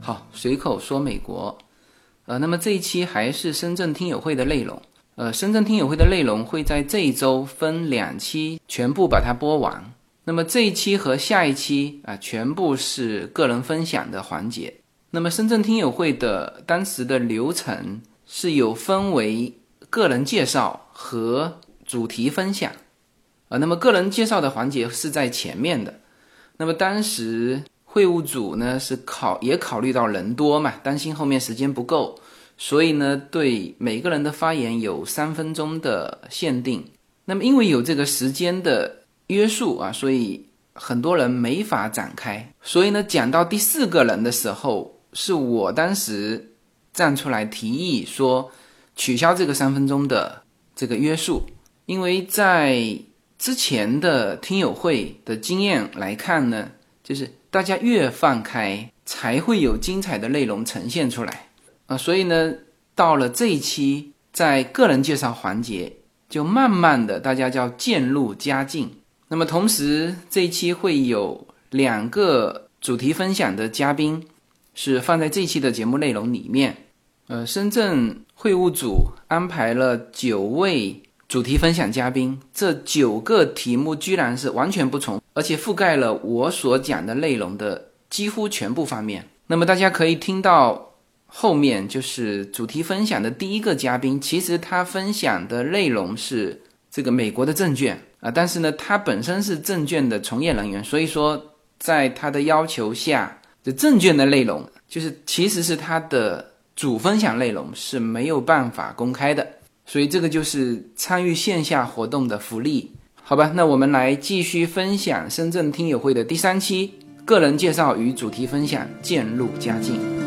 好，随口说美国，呃，那么这一期还是深圳听友会的内容。呃，深圳听友会的内容会在这一周分两期全部把它播完。那么这一期和下一期啊，全部是个人分享的环节。那么深圳听友会的当时的流程是有分为个人介绍和主题分享啊。那么个人介绍的环节是在前面的。那么当时会务组呢是考也考虑到人多嘛，担心后面时间不够。所以呢，对每个人的发言有三分钟的限定。那么，因为有这个时间的约束啊，所以很多人没法展开。所以呢，讲到第四个人的时候，是我当时站出来提议说，取消这个三分钟的这个约束。因为在之前的听友会的经验来看呢，就是大家越放开，才会有精彩的内容呈现出来。啊，所以呢，到了这一期，在个人介绍环节，就慢慢的大家叫渐入佳境。那么同时，这一期会有两个主题分享的嘉宾，是放在这一期的节目内容里面。呃，深圳会务组安排了九位主题分享嘉宾，这九个题目居然是完全不重，而且覆盖了我所讲的内容的几乎全部方面。那么大家可以听到。后面就是主题分享的第一个嘉宾，其实他分享的内容是这个美国的证券啊，但是呢，他本身是证券的从业人员，所以说在他的要求下，这证券的内容就是其实是他的主分享内容是没有办法公开的，所以这个就是参与线下活动的福利，好吧？那我们来继续分享深圳听友会的第三期个人介绍与主题分享，渐入佳境。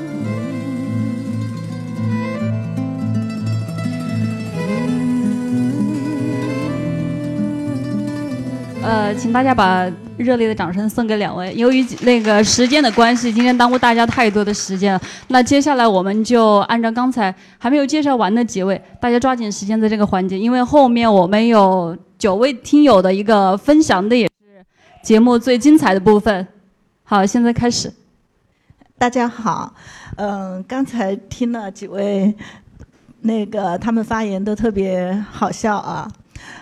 呃，请大家把热烈的掌声送给两位。由于那个时间的关系，今天耽误大家太多的时间了。那接下来我们就按照刚才还没有介绍完的几位，大家抓紧时间在这个环节，因为后面我们有九位听友的一个分享的，也是节目最精彩的部分。好，现在开始。大家好，嗯，刚才听了几位，那个他们发言都特别好笑啊。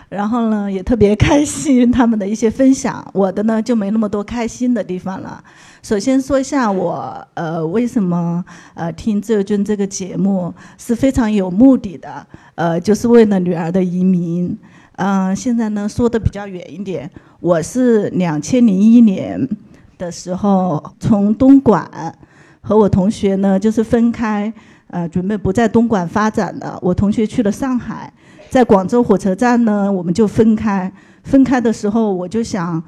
然后呢，也特别开心他们的一些分享，我的呢就没那么多开心的地方了。首先说一下我呃为什么呃听自由军这个节目是非常有目的的，呃就是为了女儿的移民。嗯，现在呢说的比较远一点，我是两千零一年的时候从东莞和我同学呢就是分开，呃准备不在东莞发展了，我同学去了上海。在广州火车站呢，我们就分开。分开的时候，我就想，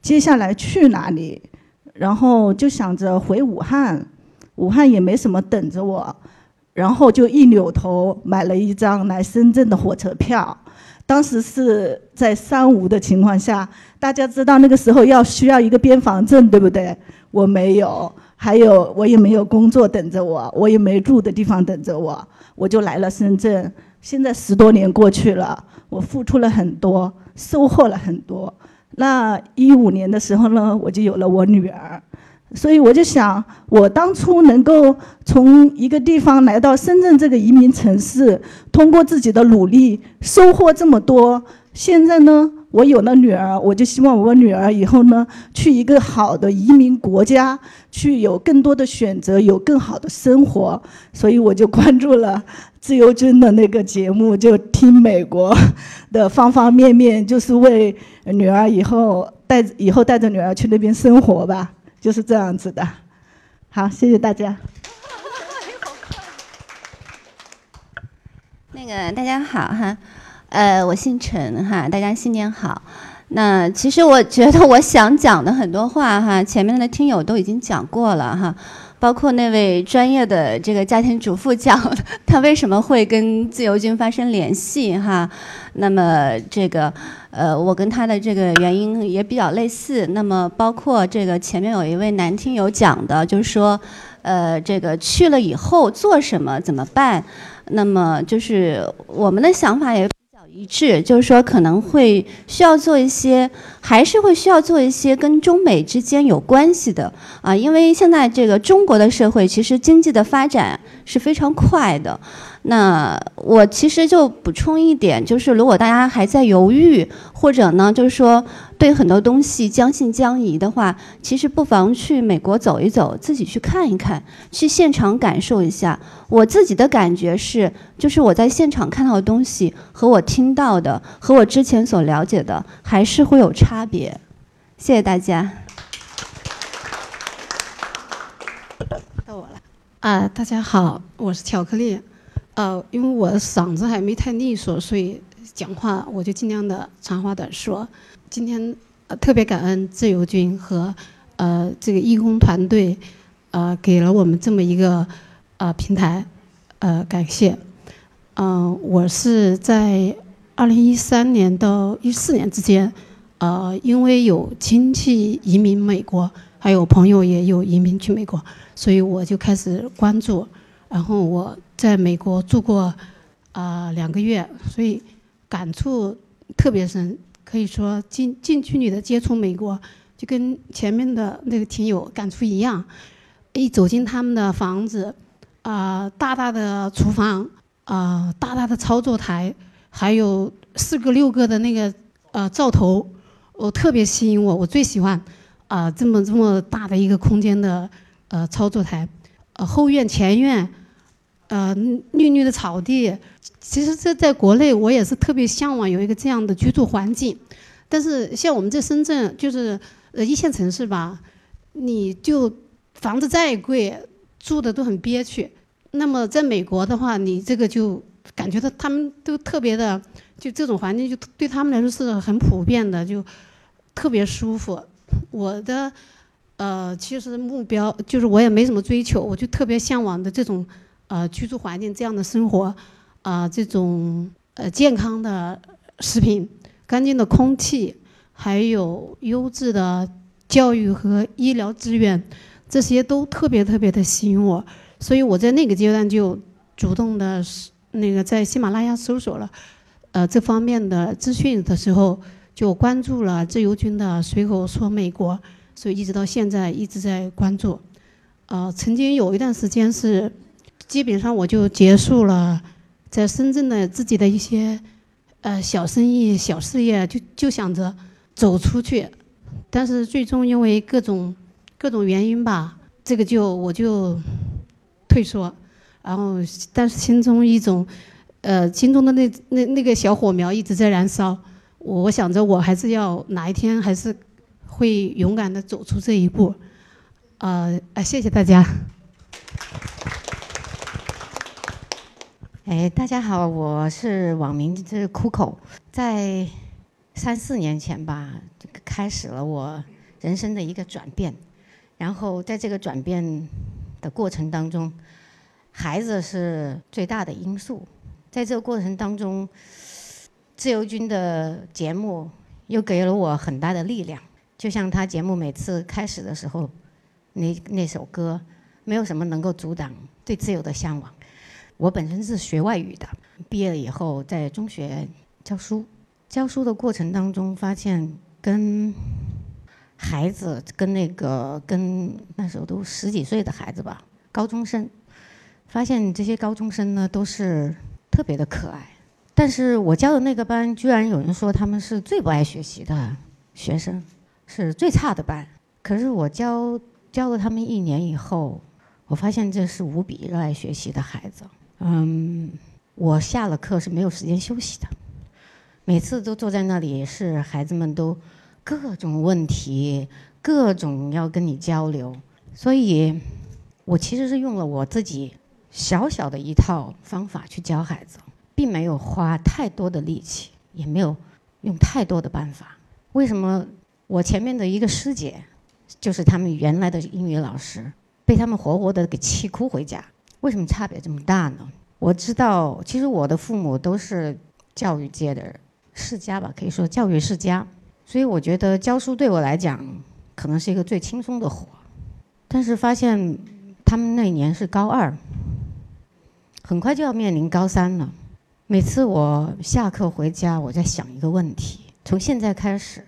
接下来去哪里？然后就想着回武汉，武汉也没什么等着我。然后就一扭头买了一张来深圳的火车票。当时是在三无的情况下，大家知道那个时候要需要一个边防证，对不对？我没有，还有我也没有工作等着我，我也没住的地方等着我，我就来了深圳。现在十多年过去了，我付出了很多，收获了很多。那一五年的时候呢，我就有了我女儿，所以我就想，我当初能够从一个地方来到深圳这个移民城市，通过自己的努力收获这么多，现在呢？我有了女儿，我就希望我女儿以后呢，去一个好的移民国家，去有更多的选择，有更好的生活。所以我就关注了自由军的那个节目，就听美国 的方方面面，就是为女儿以后带以后带着女儿去那边生活吧，就是这样子的。好，谢谢大家。那个大家好哈。呃，我姓陈哈，大家新年好。那其实我觉得我想讲的很多话哈，前面的听友都已经讲过了哈，包括那位专业的这个家庭主妇讲他为什么会跟自由军发生联系哈，那么这个呃我跟他的这个原因也比较类似，那么包括这个前面有一位男听友讲的，就是说呃这个去了以后做什么怎么办，那么就是我们的想法也。一致，就是说可能会需要做一些，还是会需要做一些跟中美之间有关系的啊，因为现在这个中国的社会其实经济的发展是非常快的。那我其实就补充一点，就是如果大家还在犹豫，或者呢，就是说对很多东西将信将疑的话，其实不妨去美国走一走，自己去看一看，去现场感受一下。我自己的感觉是，就是我在现场看到的东西和我听到的，和我之前所了解的，还是会有差别。谢谢大家。到我了啊！大家好，我是巧克力。呃，因为我的嗓子还没太利索，所以讲话我就尽量的长话短说。今天呃特别感恩自由军和呃这个义工团队，呃给了我们这么一个呃平台，呃感谢。嗯，我是在二零一三年到一四年之间，呃因为有亲戚移民美国，还有朋友也有移民去美国，所以我就开始关注。然后我在美国住过啊两个月，所以感触特别深，可以说近近距离的接触美国，就跟前面的那个听友感触一样。一走进他们的房子，啊，大大的厨房，啊，大大的操作台，还有四个六个的那个呃灶头，我特别吸引我，我最喜欢啊这么这么大的一个空间的呃操作台。呃，后院、前院，呃，绿绿的草地，其实这在国内我也是特别向往有一个这样的居住环境。但是像我们在深圳，就是呃一线城市吧，你就房子再贵，住的都很憋屈。那么在美国的话，你这个就感觉到他们都特别的，就这种环境就对他们来说是很普遍的，就特别舒服。我的。呃，其实目标就是我也没什么追求，我就特别向往的这种呃居住环境，这样的生活，啊，这种呃健康的食品、干净的空气，还有优质的教育和医疗资源，这些都特别特别的吸引我。所以我在那个阶段就主动的，那个在喜马拉雅搜索了呃这方面的资讯的时候，就关注了自由军的随口说美国。所以一直到现在一直在关注，呃，曾经有一段时间是，基本上我就结束了在深圳的自己的一些，呃，小生意、小事业，就就想着走出去，但是最终因为各种各种原因吧，这个就我就退缩，然后但是心中一种，呃，心中的那那那个小火苗一直在燃烧，我想着我还是要哪一天还是。会勇敢的走出这一步，呃，啊，谢谢大家。哎，大家好，我是网名是苦口，在三四年前吧，开始了我人生的一个转变，然后在这个转变的过程当中，孩子是最大的因素，在这个过程当中，自由军的节目又给了我很大的力量。就像他节目每次开始的时候，那那首歌，没有什么能够阻挡对自由的向往。我本身是学外语的，毕业了以后在中学教书，教书的过程当中发现跟孩子跟那个跟那时候都十几岁的孩子吧，高中生，发现这些高中生呢都是特别的可爱，但是我教的那个班居然有人说他们是最不爱学习的学生。是最差的班，可是我教教了他们一年以后，我发现这是无比热爱学习的孩子。嗯，我下了课是没有时间休息的，每次都坐在那里，是孩子们都各种问题，各种要跟你交流，所以，我其实是用了我自己小小的一套方法去教孩子，并没有花太多的力气，也没有用太多的办法。为什么我前面的一个师姐，就是他们原来的英语老师，被他们活活的给气哭回家？为什么差别这么大呢？我知道，其实我的父母都是教育界的世家吧，可以说教育世家，所以我觉得教书对我来讲可能是一个最轻松的活。但是发现他们那年是高二，很快就要面临高三了。每次我下课回家，我在想一个问题：从现在开始，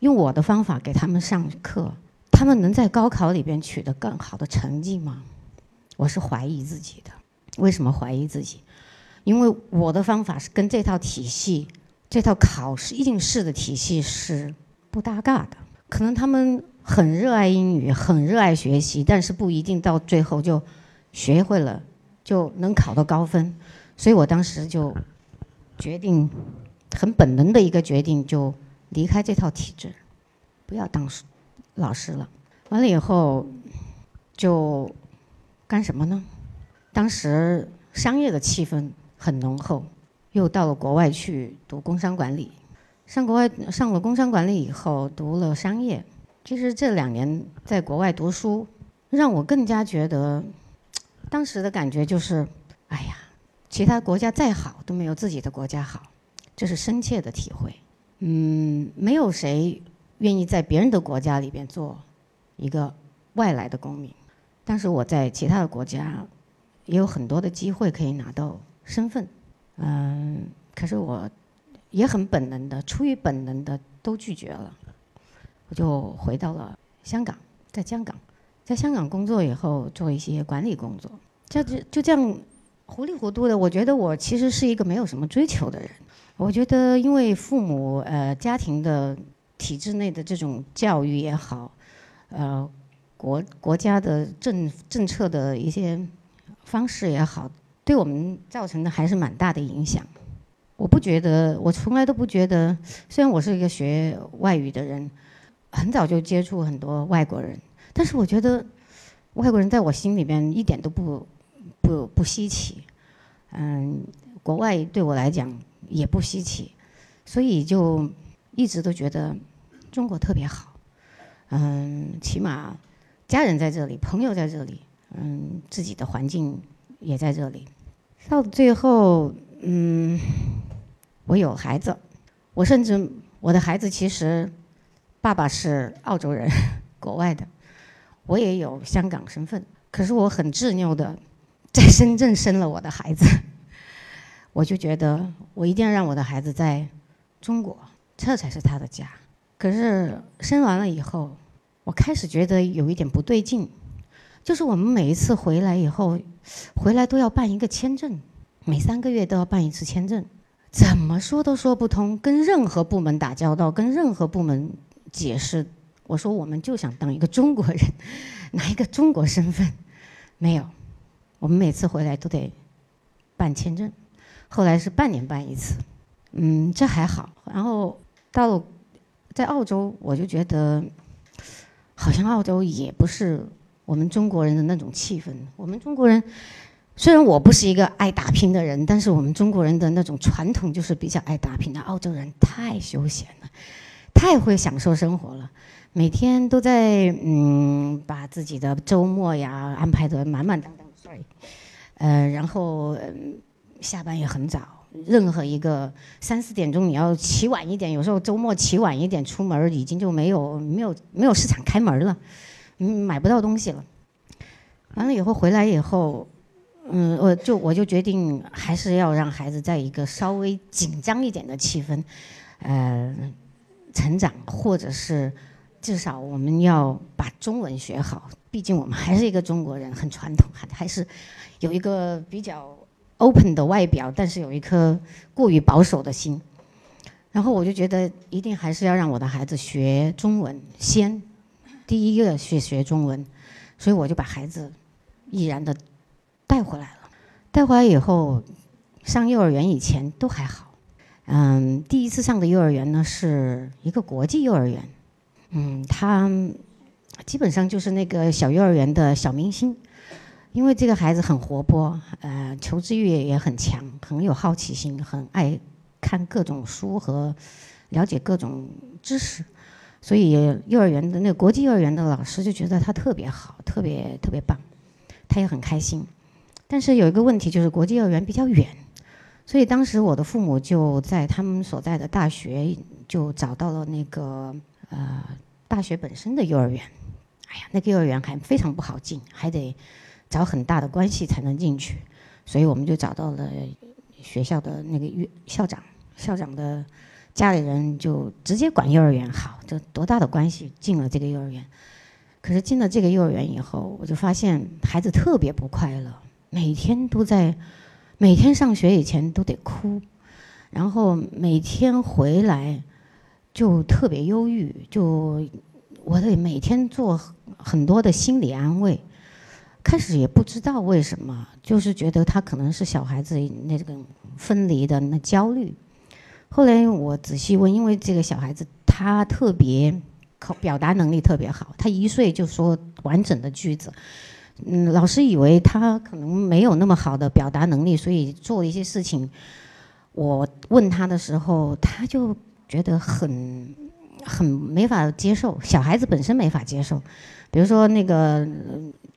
用我的方法给他们上课，他们能在高考里边取得更好的成绩吗？我是怀疑自己的。为什么怀疑自己？因为我的方法是跟这套体系、这套考试应试的体系是不搭嘎的。可能他们很热爱英语，很热爱学习，但是不一定到最后就学会了，就能考到高分。所以我当时就决定，很本能的一个决定，就离开这套体制，不要当老师了。完了以后，就干什么呢？当时商业的气氛很浓厚，又到了国外去读工商管理。上国外上了工商管理以后，读了商业。其实这两年在国外读书，让我更加觉得，当时的感觉就是，哎呀，其他国家再好都没有自己的国家好，这是深切的体会。嗯，没有谁愿意在别人的国家里边做一个外来的公民，但是我在其他的国家。也有很多的机会可以拿到身份，嗯，可是我也很本能的，出于本能的都拒绝了，我就回到了香港，在香港，在香港工作以后做一些管理工作，就就就这样糊里糊涂的，我觉得我其实是一个没有什么追求的人，我觉得因为父母呃家庭的体制内的这种教育也好，呃国国家的政政策的一些。方式也好，对我们造成的还是蛮大的影响。我不觉得，我从来都不觉得。虽然我是一个学外语的人，很早就接触很多外国人，但是我觉得外国人在我心里边一点都不不不稀奇。嗯，国外对我来讲也不稀奇，所以就一直都觉得中国特别好。嗯，起码家人在这里，朋友在这里。嗯，自己的环境也在这里。到最后，嗯，我有孩子，我甚至我的孩子其实爸爸是澳洲人，国外的，我也有香港身份。可是我很执拗的在深圳生了我的孩子，我就觉得我一定要让我的孩子在中国，这才是他的家。可是生完了以后，我开始觉得有一点不对劲。就是我们每一次回来以后，回来都要办一个签证，每三个月都要办一次签证，怎么说都说不通。跟任何部门打交道，跟任何部门解释，我说我们就想当一个中国人，拿一个中国身份，没有。我们每次回来都得办签证，后来是半年办一次，嗯，这还好。然后到了在澳洲，我就觉得好像澳洲也不是。我们中国人的那种气氛，我们中国人虽然我不是一个爱打拼的人，但是我们中国人的那种传统就是比较爱打拼的。澳洲人太休闲了，太会享受生活了，每天都在嗯把自己的周末呀安排的满满当当。呃，然后下班也很早，任何一个三四点钟你要起晚一点，有时候周末起晚一点出门，已经就没有没有没有市场开门了。嗯，买不到东西了。完了以后回来以后，嗯，我就我就决定还是要让孩子在一个稍微紧张一点的气氛，呃，成长，或者是至少我们要把中文学好。毕竟我们还是一个中国人，很传统，还还是有一个比较 open 的外表，但是有一颗过于保守的心。然后我就觉得一定还是要让我的孩子学中文先。第一个去学中文，所以我就把孩子毅然的带回来了。带回来以后，上幼儿园以前都还好。嗯，第一次上的幼儿园呢是一个国际幼儿园。嗯，他基本上就是那个小幼儿园的小明星，因为这个孩子很活泼，呃，求知欲也很强，很有好奇心，很爱看各种书和了解各种知识，所以幼儿园的那国际幼儿园的老师就觉得他特别好，特别特别棒，他也很开心。但是有一个问题就是国际幼儿园比较远，所以当时我的父母就在他们所在的大学就找到了那个呃大学本身的幼儿园。哎呀，那个幼儿园还非常不好进，还得找很大的关系才能进去，所以我们就找到了学校的那个校长，校长的家里人就直接管幼儿园好，这多大的关系进了这个幼儿园。可是进了这个幼儿园以后，我就发现孩子特别不快乐。每天都在，每天上学以前都得哭，然后每天回来就特别忧郁，就我得每天做很多的心理安慰。开始也不知道为什么，就是觉得他可能是小孩子那个分离的那焦虑。后来我仔细问，因为这个小孩子他特别口表达能力特别好，他一岁就说完整的句子。嗯，老师以为他可能没有那么好的表达能力，所以做一些事情。我问他的时候，他就觉得很很没法接受。小孩子本身没法接受，比如说那个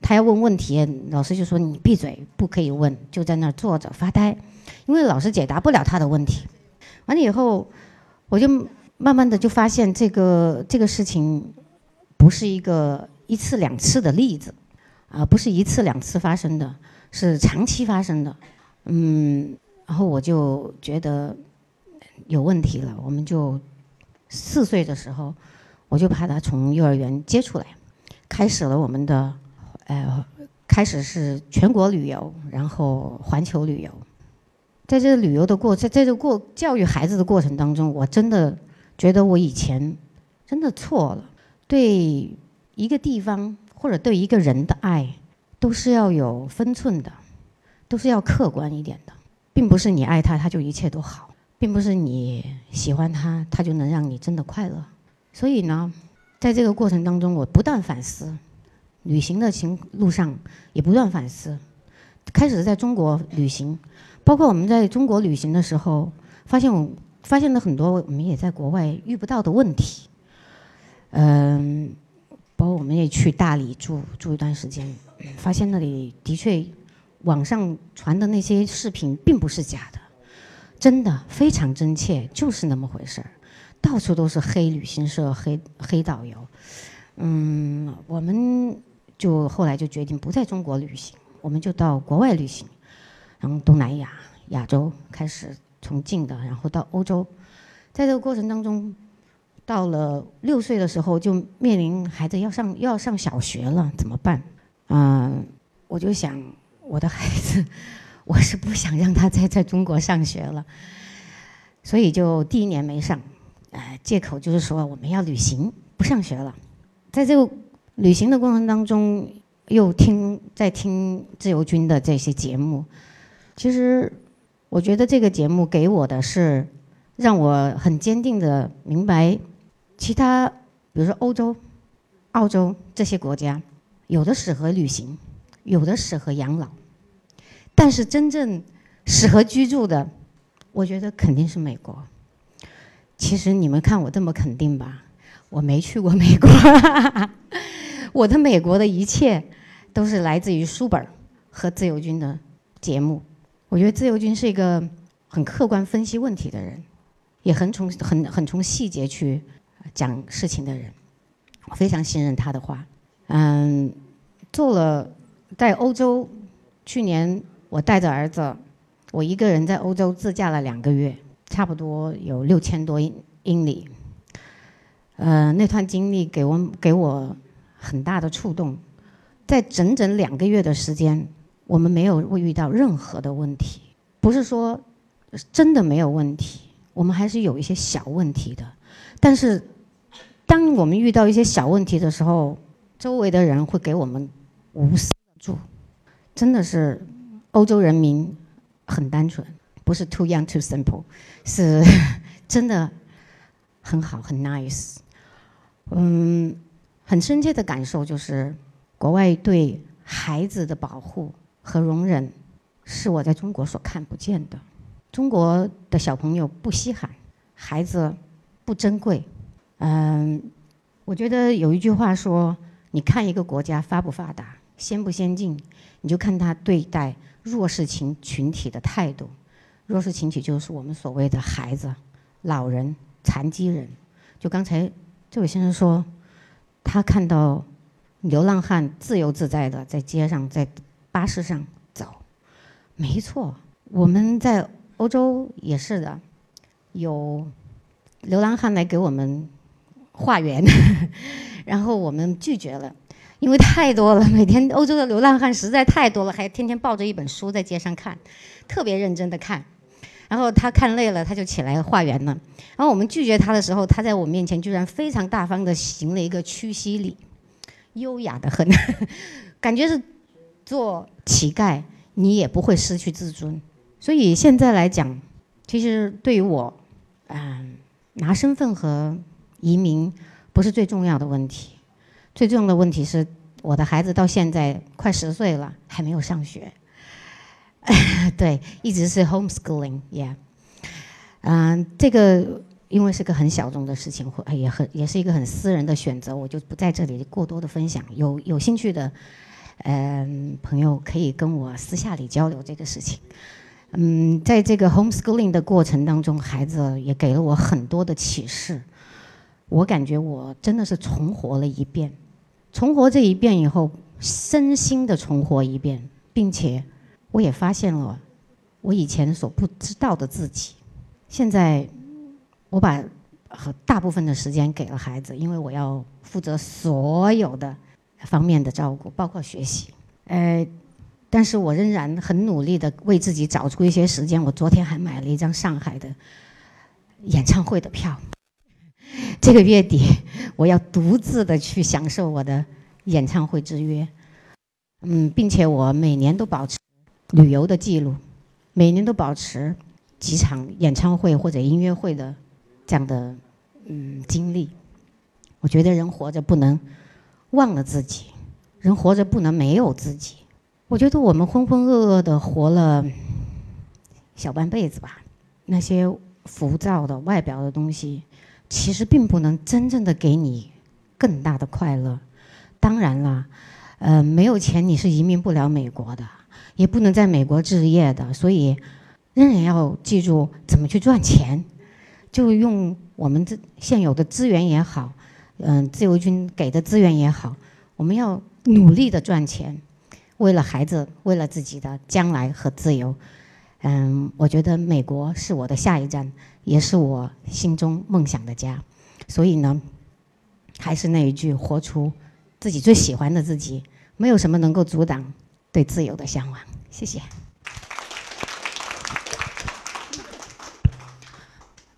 他要问问题，老师就说你闭嘴，不可以问，就在那儿坐着发呆，因为老师解答不了他的问题。完了以后，我就慢慢的就发现这个这个事情不是一个一次两次的例子。啊，不是一次两次发生的，是长期发生的，嗯，然后我就觉得有问题了，我们就四岁的时候，我就把他从幼儿园接出来，开始了我们的，呃，开始是全国旅游，然后环球旅游，在这个旅游的过，在在这过教育孩子的过程当中，我真的觉得我以前真的错了，对一个地方。或者对一个人的爱，都是要有分寸的，都是要客观一点的，并不是你爱他他就一切都好，并不是你喜欢他他就能让你真的快乐。所以呢，在这个过程当中，我不断反思，旅行的情路上也不断反思。开始在中国旅行，包括我们在中国旅行的时候，发现我发现了很多我们也在国外遇不到的问题。嗯。包括我们也去大理住住一段时间，发现那里的确，网上传的那些视频并不是假的，真的非常真切，就是那么回事儿，到处都是黑旅行社、黑黑导游。嗯，我们就后来就决定不在中国旅行，我们就到国外旅行，然后东南亚、亚洲开始从近的，然后到欧洲，在这个过程当中。到了六岁的时候，就面临孩子要上要上小学了，怎么办？嗯，我就想我的孩子，我是不想让他再在中国上学了，所以就第一年没上，呃，借口就是说我们要旅行，不上学了。在这个旅行的过程当中，又听在听自由军的这些节目，其实我觉得这个节目给我的是让我很坚定的明白。其他，比如说欧洲、澳洲这些国家，有的适合旅行，有的适合养老，但是真正适合居住的，我觉得肯定是美国。其实你们看我这么肯定吧，我没去过美国，我的美国的一切都是来自于书本和自由军的节目。我觉得自由军是一个很客观分析问题的人，也很从很很从细节去。讲事情的人，我非常信任他的话。嗯，做了在欧洲，去年我带着儿子，我一个人在欧洲自驾了两个月，差不多有六千多英英里。呃，那段经历给我给我很大的触动。在整整两个月的时间，我们没有遇到任何的问题，不是说真的没有问题，我们还是有一些小问题的，但是。当我们遇到一些小问题的时候，周围的人会给我们无私的助，真的是欧洲人民很单纯，不是 too young too simple，是真的很好很 nice。嗯，很深切的感受就是，国外对孩子的保护和容忍是我在中国所看不见的。中国的小朋友不稀罕，孩子。不珍贵。嗯，我觉得有一句话说，你看一个国家发不发达、先不先进，你就看他对待弱势群群体的态度。弱势群体就是我们所谓的孩子、老人、残疾人。就刚才这位先生说，他看到流浪汉自由自在的在街上、在巴士上走，没错，我们在欧洲也是的，有流浪汉来给我们化缘，然后我们拒绝了，因为太多了，每天欧洲的流浪汉实在太多了，还天天抱着一本书在街上看，特别认真的看。然后他看累了，他就起来化缘了。然后我们拒绝他的时候，他在我面前居然非常大方的行了一个屈膝礼，优雅的很，感觉是做乞丐你也不会失去自尊。所以现在来讲，其实对于我，嗯，拿身份和移民不是最重要的问题，最重要的问题是我的孩子到现在快十岁了还没有上学。对，一直是 homeschooling，yeah，嗯，这个因为是个很小众的事情，或也很也是一个很私人的选择，我就不在这里过多的分享。有有兴趣的，嗯，朋友可以跟我私下里交流这个事情。嗯，在这个 homeschooling 的过程当中，孩子也给了我很多的启示。我感觉我真的是重活了一遍，重活这一遍以后，身心的重活一遍，并且。我也发现了我以前所不知道的自己。现在我把和大部分的时间给了孩子，因为我要负责所有的方面的照顾，包括学习。呃，但是我仍然很努力的为自己找出一些时间。我昨天还买了一张上海的演唱会的票。这个月底我要独自的去享受我的演唱会之约。嗯，并且我每年都保持。旅游的记录，每年都保持几场演唱会或者音乐会的这样的嗯经历。我觉得人活着不能忘了自己，人活着不能没有自己。我觉得我们浑浑噩噩的活了小半辈子吧，那些浮躁的外表的东西，其实并不能真正的给你更大的快乐。当然了，呃，没有钱你是移民不了美国的。也不能在美国置业的，所以仍然要记住怎么去赚钱，就用我们这现有的资源也好，嗯，自由军给的资源也好，我们要努力的赚钱，为了孩子，为了自己的将来和自由，嗯，我觉得美国是我的下一站，也是我心中梦想的家，所以呢，还是那一句，活出自己最喜欢的自己，没有什么能够阻挡。对自由的向往，谢谢。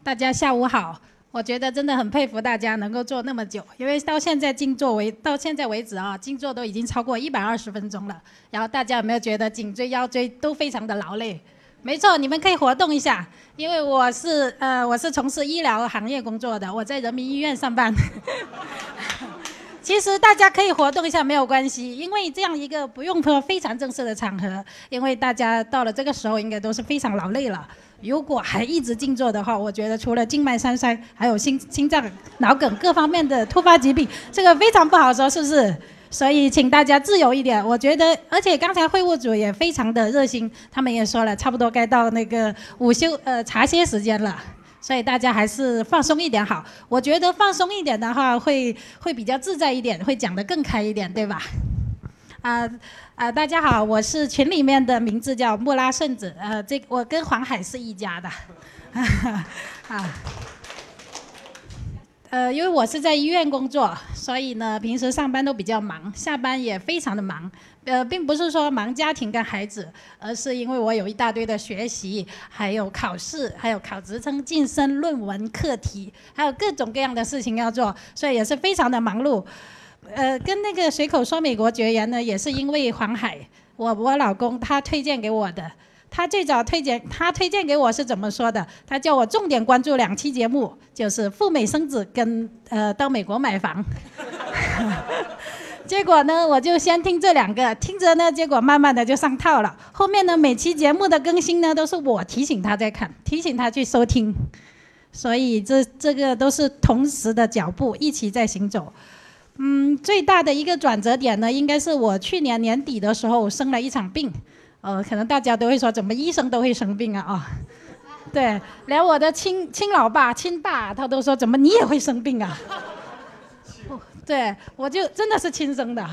大家下午好，我觉得真的很佩服大家能够做那么久，因为到现在静坐为到现在为止啊，静坐都已经超过一百二十分钟了。然后大家有没有觉得颈椎、腰椎都非常的劳累？没错，你们可以活动一下，因为我是呃我是从事医疗行业工作的，我在人民医院上班。其实大家可以活动一下没有关系，因为这样一个不用说非常正式的场合，因为大家到了这个时候应该都是非常劳累了。如果还一直静坐的话，我觉得除了静脉栓塞，还有心心脏、脑梗各方面的突发疾病，这个非常不好说，是不是？所以请大家自由一点。我觉得，而且刚才会务组也非常的热心，他们也说了，差不多该到那个午休呃茶歇时间了。所以大家还是放松一点好，我觉得放松一点的话会会比较自在一点，会讲得更开一点，对吧？啊啊，大家好，我是群里面的名字叫穆拉顺子，呃，这我跟黄海是一家的，啊。呃，因为我是在医院工作，所以呢，平时上班都比较忙，下班也非常的忙。呃，并不是说忙家庭跟孩子，而是因为我有一大堆的学习，还有考试，还有考职称、晋升、论文、课题，还有各种各样的事情要做，所以也是非常的忙碌。呃，跟那个随口说美国绝缘呢，也是因为黄海，我我老公他推荐给我的。他最早推荐，他推荐给我是怎么说的？他叫我重点关注两期节目，就是赴美生子跟呃到美国买房。结果呢，我就先听这两个，听着呢，结果慢慢的就上套了。后面呢，每期节目的更新呢，都是我提醒他在看，提醒他去收听。所以这这个都是同时的脚步一起在行走。嗯，最大的一个转折点呢，应该是我去年年底的时候生了一场病。呃，可能大家都会说，怎么医生都会生病啊？啊，对，连我的亲亲老爸、亲爸，他都说，怎么你也会生病啊？对，我就真的是亲生的，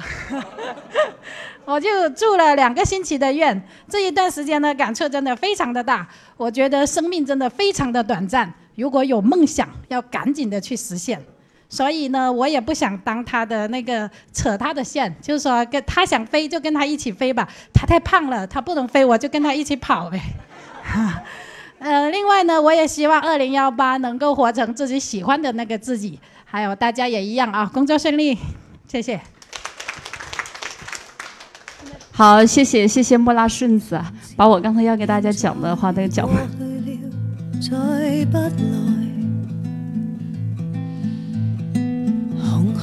我就住了两个星期的院。这一段时间呢，感触真的非常的大。我觉得生命真的非常的短暂，如果有梦想，要赶紧的去实现。所以呢，我也不想当他的那个扯他的线，就是说跟他想飞就跟他一起飞吧。他太胖了，他不能飞，我就跟他一起跑呗。呃，另外呢，我也希望二零幺八能够活成自己喜欢的那个自己。还有大家也一样啊，工作顺利，谢谢。好，谢谢谢谢莫拉顺子，把我刚才要给大家讲的话都讲完。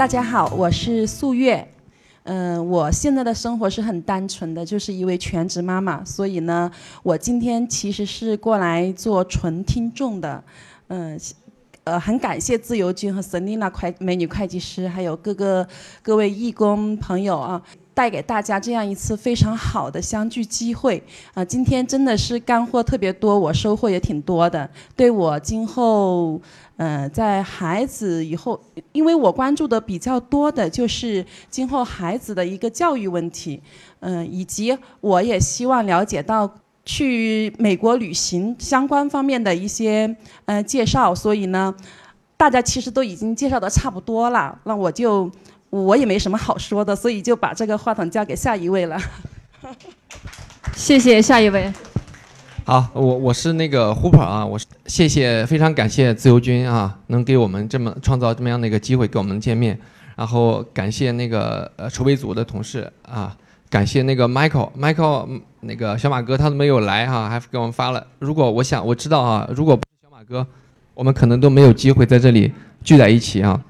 大家好，我是素月。嗯，我现在的生活是很单纯的，就是一位全职妈妈。所以呢，我今天其实是过来做纯听众的。嗯，呃，很感谢自由军和 Selina 会美女会计师，还有各个各位义工朋友啊，带给大家这样一次非常好的相聚机会。啊，今天真的是干货特别多，我收获也挺多的，对我今后。嗯，在孩子以后，因为我关注的比较多的就是今后孩子的一个教育问题，嗯，以及我也希望了解到去美国旅行相关方面的一些呃介绍，所以呢，大家其实都已经介绍的差不多了，那我就我也没什么好说的，所以就把这个话筒交给下一位了。谢谢下一位。好，我我是那个 Hooper 啊，我是谢谢，非常感谢自由军啊，能给我们这么创造这么样的一个机会跟我们见面，然后感谢那个呃筹备组的同事啊，感谢那个 Michael，Michael 那个小马哥他都没有来哈，还给我们发了。如果我想我知道啊，如果不是小马哥，我们可能都没有机会在这里聚在一起啊。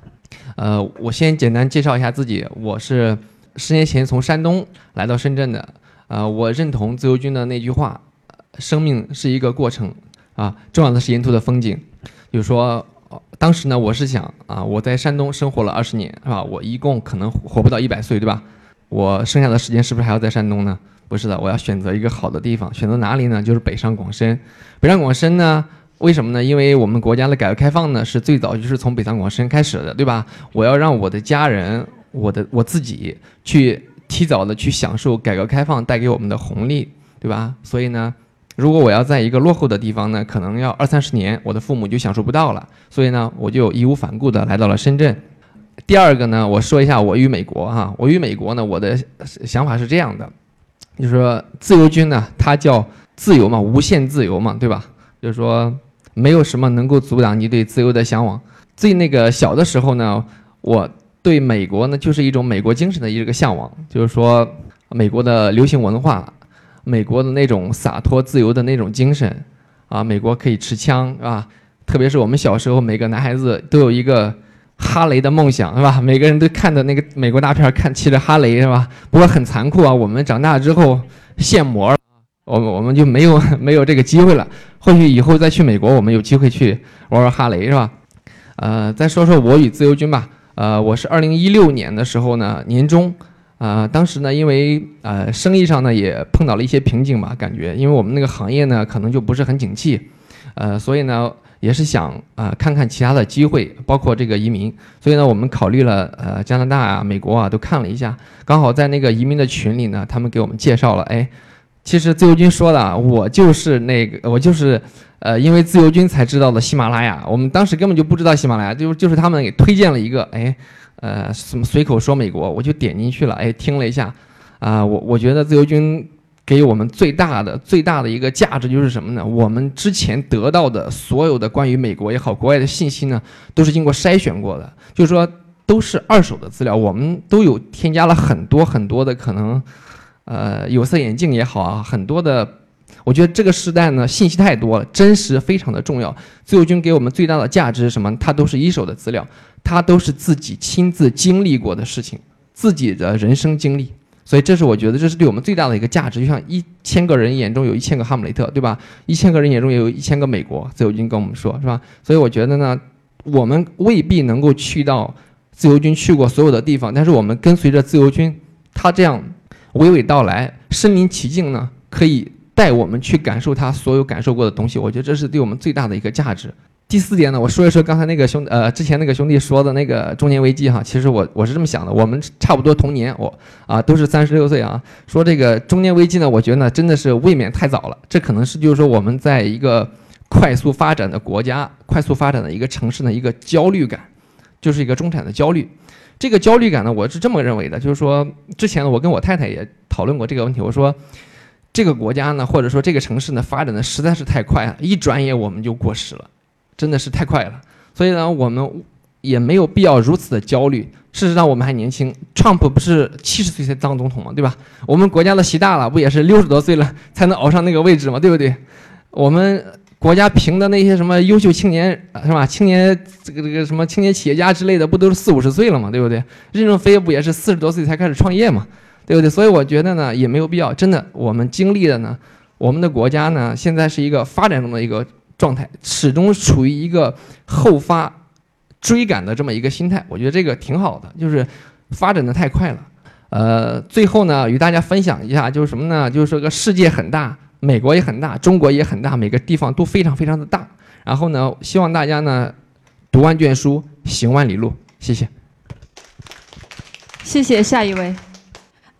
呃，我先简单介绍一下自己，我是十年前从山东来到深圳的，呃，我认同自由军的那句话。生命是一个过程，啊，重要的是沿途的风景。比如说，当时呢，我是想啊，我在山东生活了二十年，是吧？我一共可能活不到一百岁，对吧？我剩下的时间是不是还要在山东呢？不是的，我要选择一个好的地方，选择哪里呢？就是北上广深。北上广深呢，为什么呢？因为我们国家的改革开放呢，是最早就是从北上广深开始的，对吧？我要让我的家人，我的我自己去提早的去享受改革开放带给我们的红利，对吧？所以呢。如果我要在一个落后的地方呢，可能要二三十年，我的父母就享受不到了。所以呢，我就义无反顾的来到了深圳。第二个呢，我说一下我与美国哈，我与美国呢，我的想法是这样的，就是说自由军呢，它叫自由嘛，无限自由嘛，对吧？就是说没有什么能够阻挡你对自由的向往。最那个小的时候呢，我对美国呢，就是一种美国精神的一个向往，就是说美国的流行文化。美国的那种洒脱自由的那种精神，啊，美国可以持枪，是吧？特别是我们小时候，每个男孩子都有一个哈雷的梦想，是吧？每个人都看的那个美国大片，看骑着哈雷，是吧？不过很残酷啊，我们长大之后现磨了，我们我们就没有 没有这个机会了。或许以后再去美国，我们有机会去玩玩哈雷，是吧？呃，再说说我与自由军吧。呃，我是二零一六年的时候呢，年终。啊、当时呢，因为呃生意上呢也碰到了一些瓶颈吧，感觉因为我们那个行业呢可能就不是很景气，呃，所以呢也是想啊、看看其他的机会，包括这个移民，所以呢我们考虑了呃加拿大啊、美国啊都看了一下，刚好在那个移民的群里呢，他们给我们介绍了，哎，其实自由军说的，我就是那个我就是。呃，因为自由军才知道的喜马拉雅，我们当时根本就不知道喜马拉雅，就就是他们给推荐了一个，哎，呃，什么随口说美国，我就点进去了，哎，听了一下，啊、我我觉得自由军给我们最大的最大的一个价值就是什么呢？我们之前得到的所有的关于美国也好，国外的信息呢，都是经过筛选过的，就是说都是二手的资料，我们都有添加了很多很多的可能，呃，有色眼镜也好啊，很多的。我觉得这个时代呢，信息太多了，真实非常的重要。自由军给我们最大的价值是什么？它都是一手的资料，它都是自己亲自经历过的事情，自己的人生经历。所以这是我觉得这是对我们最大的一个价值。就像一千个人眼中有一千个哈姆雷特，对吧？一千个人眼中也有一千个美国。自由军跟我们说，是吧？所以我觉得呢，我们未必能够去到自由军去过所有的地方，但是我们跟随着自由军，他这样娓娓道来，身临其境呢，可以带我们去感受他所有感受过的东西。我觉得这是对我们最大的一个价值。第四点呢，我说一说刚才那个兄呃之前那个兄弟说的那个中年危机哈，其实我我是这么想的，我们差不多同年，我啊都是三十六岁啊，说这个中年危机呢，我觉得呢真的是未免太早了，这可能是就是说我们在一个快速发展的国家、快速发展的一个城市的一个焦虑感，就是一个中产的焦虑。这个焦虑感呢，我是这么认为的，就是说之前呢，我跟我太太也讨论过这个问题，我说这个国家呢，或者说这个城市呢，发展的实在是太快了，一转眼我们就过时了。真的是太快了，所以呢，我们也没有必要如此的焦虑。事实上，我们还年轻，Trump 不是七十岁才当总统吗？对吧？我们国家的习大了，不也是六十多岁了才能熬上那个位置吗？对不对？我们国家评的那些什么优秀青年是吧？青年这个这个什么青年企业家之类的，不都是四五十岁了吗？对不对？任正非不也是四十多岁才开始创业吗？对不对？所以我觉得呢，也没有必要。真的，我们经历的呢，我们的国家呢，现在是一个发展中的一个。状态始终处于一个后发、追赶的这么一个心态，我觉得这个挺好的，就是发展的太快了。呃，最后呢，与大家分享一下，就是什么呢？就是这个世界很大，美国也很大，中国也很大，每个地方都非常非常的大。然后呢，希望大家呢读万卷书，行万里路。谢谢。谢谢，下一位。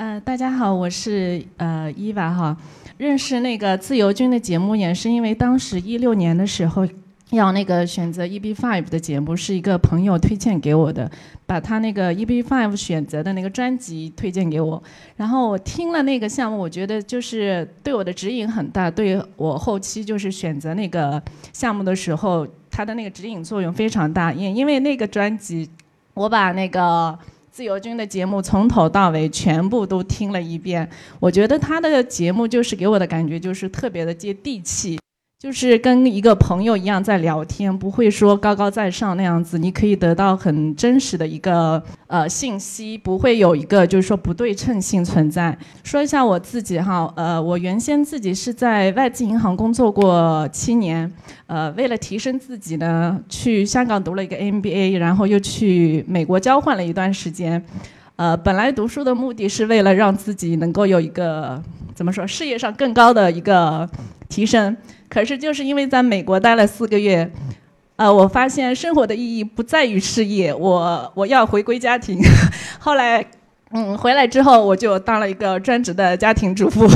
呃，大家好，我是呃伊娃哈。认识那个自由军的节目也是因为当时一六年的时候，要那个选择 EB Five 的节目，是一个朋友推荐给我的，把他那个 EB Five 选择的那个专辑推荐给我。然后我听了那个项目，我觉得就是对我的指引很大，对我后期就是选择那个项目的时候，它的那个指引作用非常大。也因为那个专辑，我把那个。自由军的节目从头到尾全部都听了一遍，我觉得他的节目就是给我的感觉就是特别的接地气，就是跟一个朋友一样在聊天，不会说高高在上那样子，你可以得到很真实的一个呃信息，不会有一个就是说不对称性存在。说一下我自己哈，呃，我原先自己是在外资银行工作过七年。呃，为了提升自己呢，去香港读了一个 MBA，然后又去美国交换了一段时间。呃，本来读书的目的是为了让自己能够有一个怎么说事业上更高的一个提升。可是就是因为在美国待了四个月，呃，我发现生活的意义不在于事业，我我要回归家庭。后来，嗯，回来之后我就当了一个专职的家庭主妇。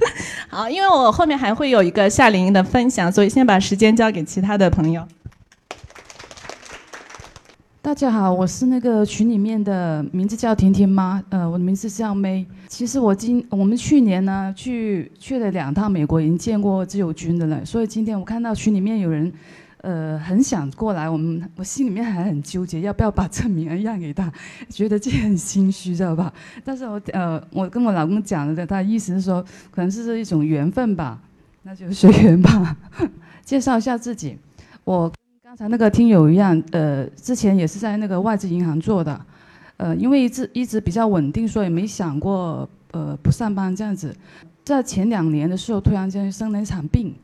好，因为我后面还会有一个夏令营的分享，所以先把时间交给其他的朋友。大家好，我是那个群里面的，名字叫甜甜妈，呃，我的名字叫 May。其实我今我们去年呢去去了两趟美国，已经见过自由军的了，所以今天我看到群里面有人，呃，很想过来，我们我心里面还很纠结，要不要把这名额让给他，觉得这很心虚，知道吧？但是我呃，我跟我老公讲了，他意思是说，可能是一种缘分吧，那就随缘吧。介绍一下自己，我。刚才那个听友一样，呃，之前也是在那个外资银行做的，呃，因为一直一直比较稳定，所以没想过呃不上班这样子。在前两年的时候，突然间生了一场病，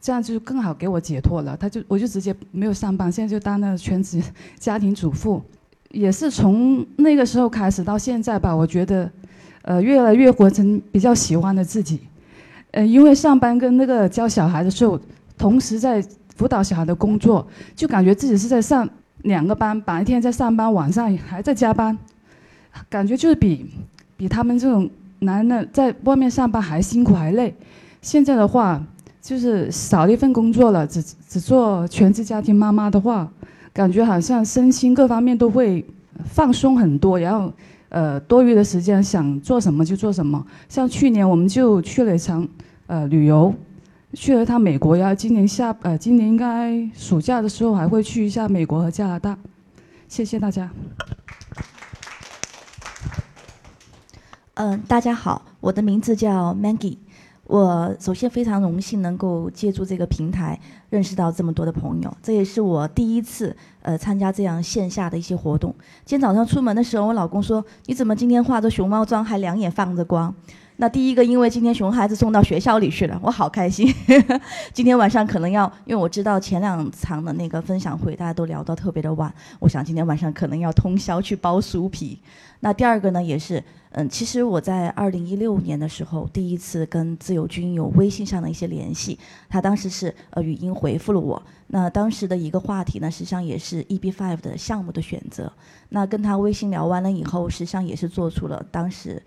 这样就更好给我解脱了。他就我就直接没有上班，现在就当那个全职家庭主妇。也是从那个时候开始到现在吧，我觉得呃，越来越活成比较喜欢的自己。呃，因为上班跟那个教小孩的时候，同时在辅导小孩的工作，就感觉自己是在上两个班，白天在上班，晚上还在加班，感觉就是比比他们这种男的在外面上班还辛苦还累。现在的话，就是少了一份工作了，只只做全职家庭妈妈的话，感觉好像身心各方面都会放松很多，然后。呃，多余的时间想做什么就做什么。像去年我们就去了一场呃旅游，去了一趟美国呀。今年下呃，今年应该暑假的时候还会去一下美国和加拿大。谢谢大家。嗯，大家好，我的名字叫 Maggie。我首先非常荣幸能够借助这个平台认识到这么多的朋友，这也是我第一次呃参加这样线下的一些活动。今天早上出门的时候，我老公说：“你怎么今天化着熊猫妆还两眼放着光？”那第一个，因为今天熊孩子送到学校里去了，我好开心。今天晚上可能要，因为我知道前两场的那个分享会大家都聊到特别的晚，我想今天晚上可能要通宵去包酥皮。那第二个呢，也是，嗯，其实我在二零一六年的时候第一次跟自由军有微信上的一些联系，他当时是呃语音回复了我。那当时的一个话题呢，实际上也是 EB five 的项目的选择。那跟他微信聊完了以后，实际上也是做出了当时。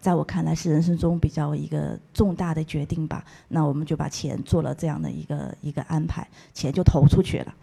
在我看来是人生中比较一个重大的决定吧，那我们就把钱做了这样的一个一个安排，钱就投出去了。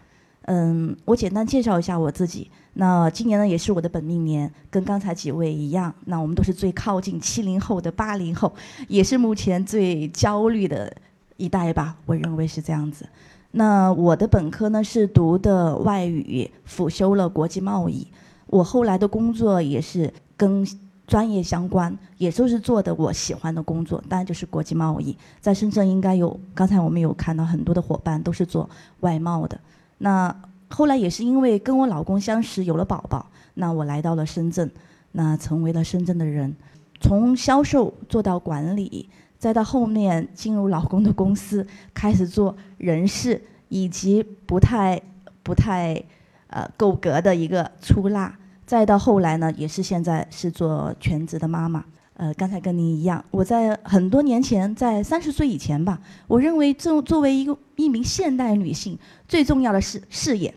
嗯，我简单介绍一下我自己。那今年呢也是我的本命年，跟刚才几位一样，那我们都是最靠近七零后的八零后，也是目前最焦虑的一代吧，我认为是这样子。那我的本科呢是读的外语，辅修了国际贸易。我后来的工作也是跟。专业相关，也就是做的我喜欢的工作，当然就是国际贸易。在深圳应该有，刚才我们有看到很多的伙伴都是做外贸的。那后来也是因为跟我老公相识，有了宝宝，那我来到了深圳，那成为了深圳的人。从销售做到管理，再到后面进入老公的公司，开始做人事，以及不太不太呃够格的一个出纳。再到后来呢，也是现在是做全职的妈妈。呃，刚才跟您一样，我在很多年前，在三十岁以前吧，我认为作作为一个一名现代女性，最重要的是事业。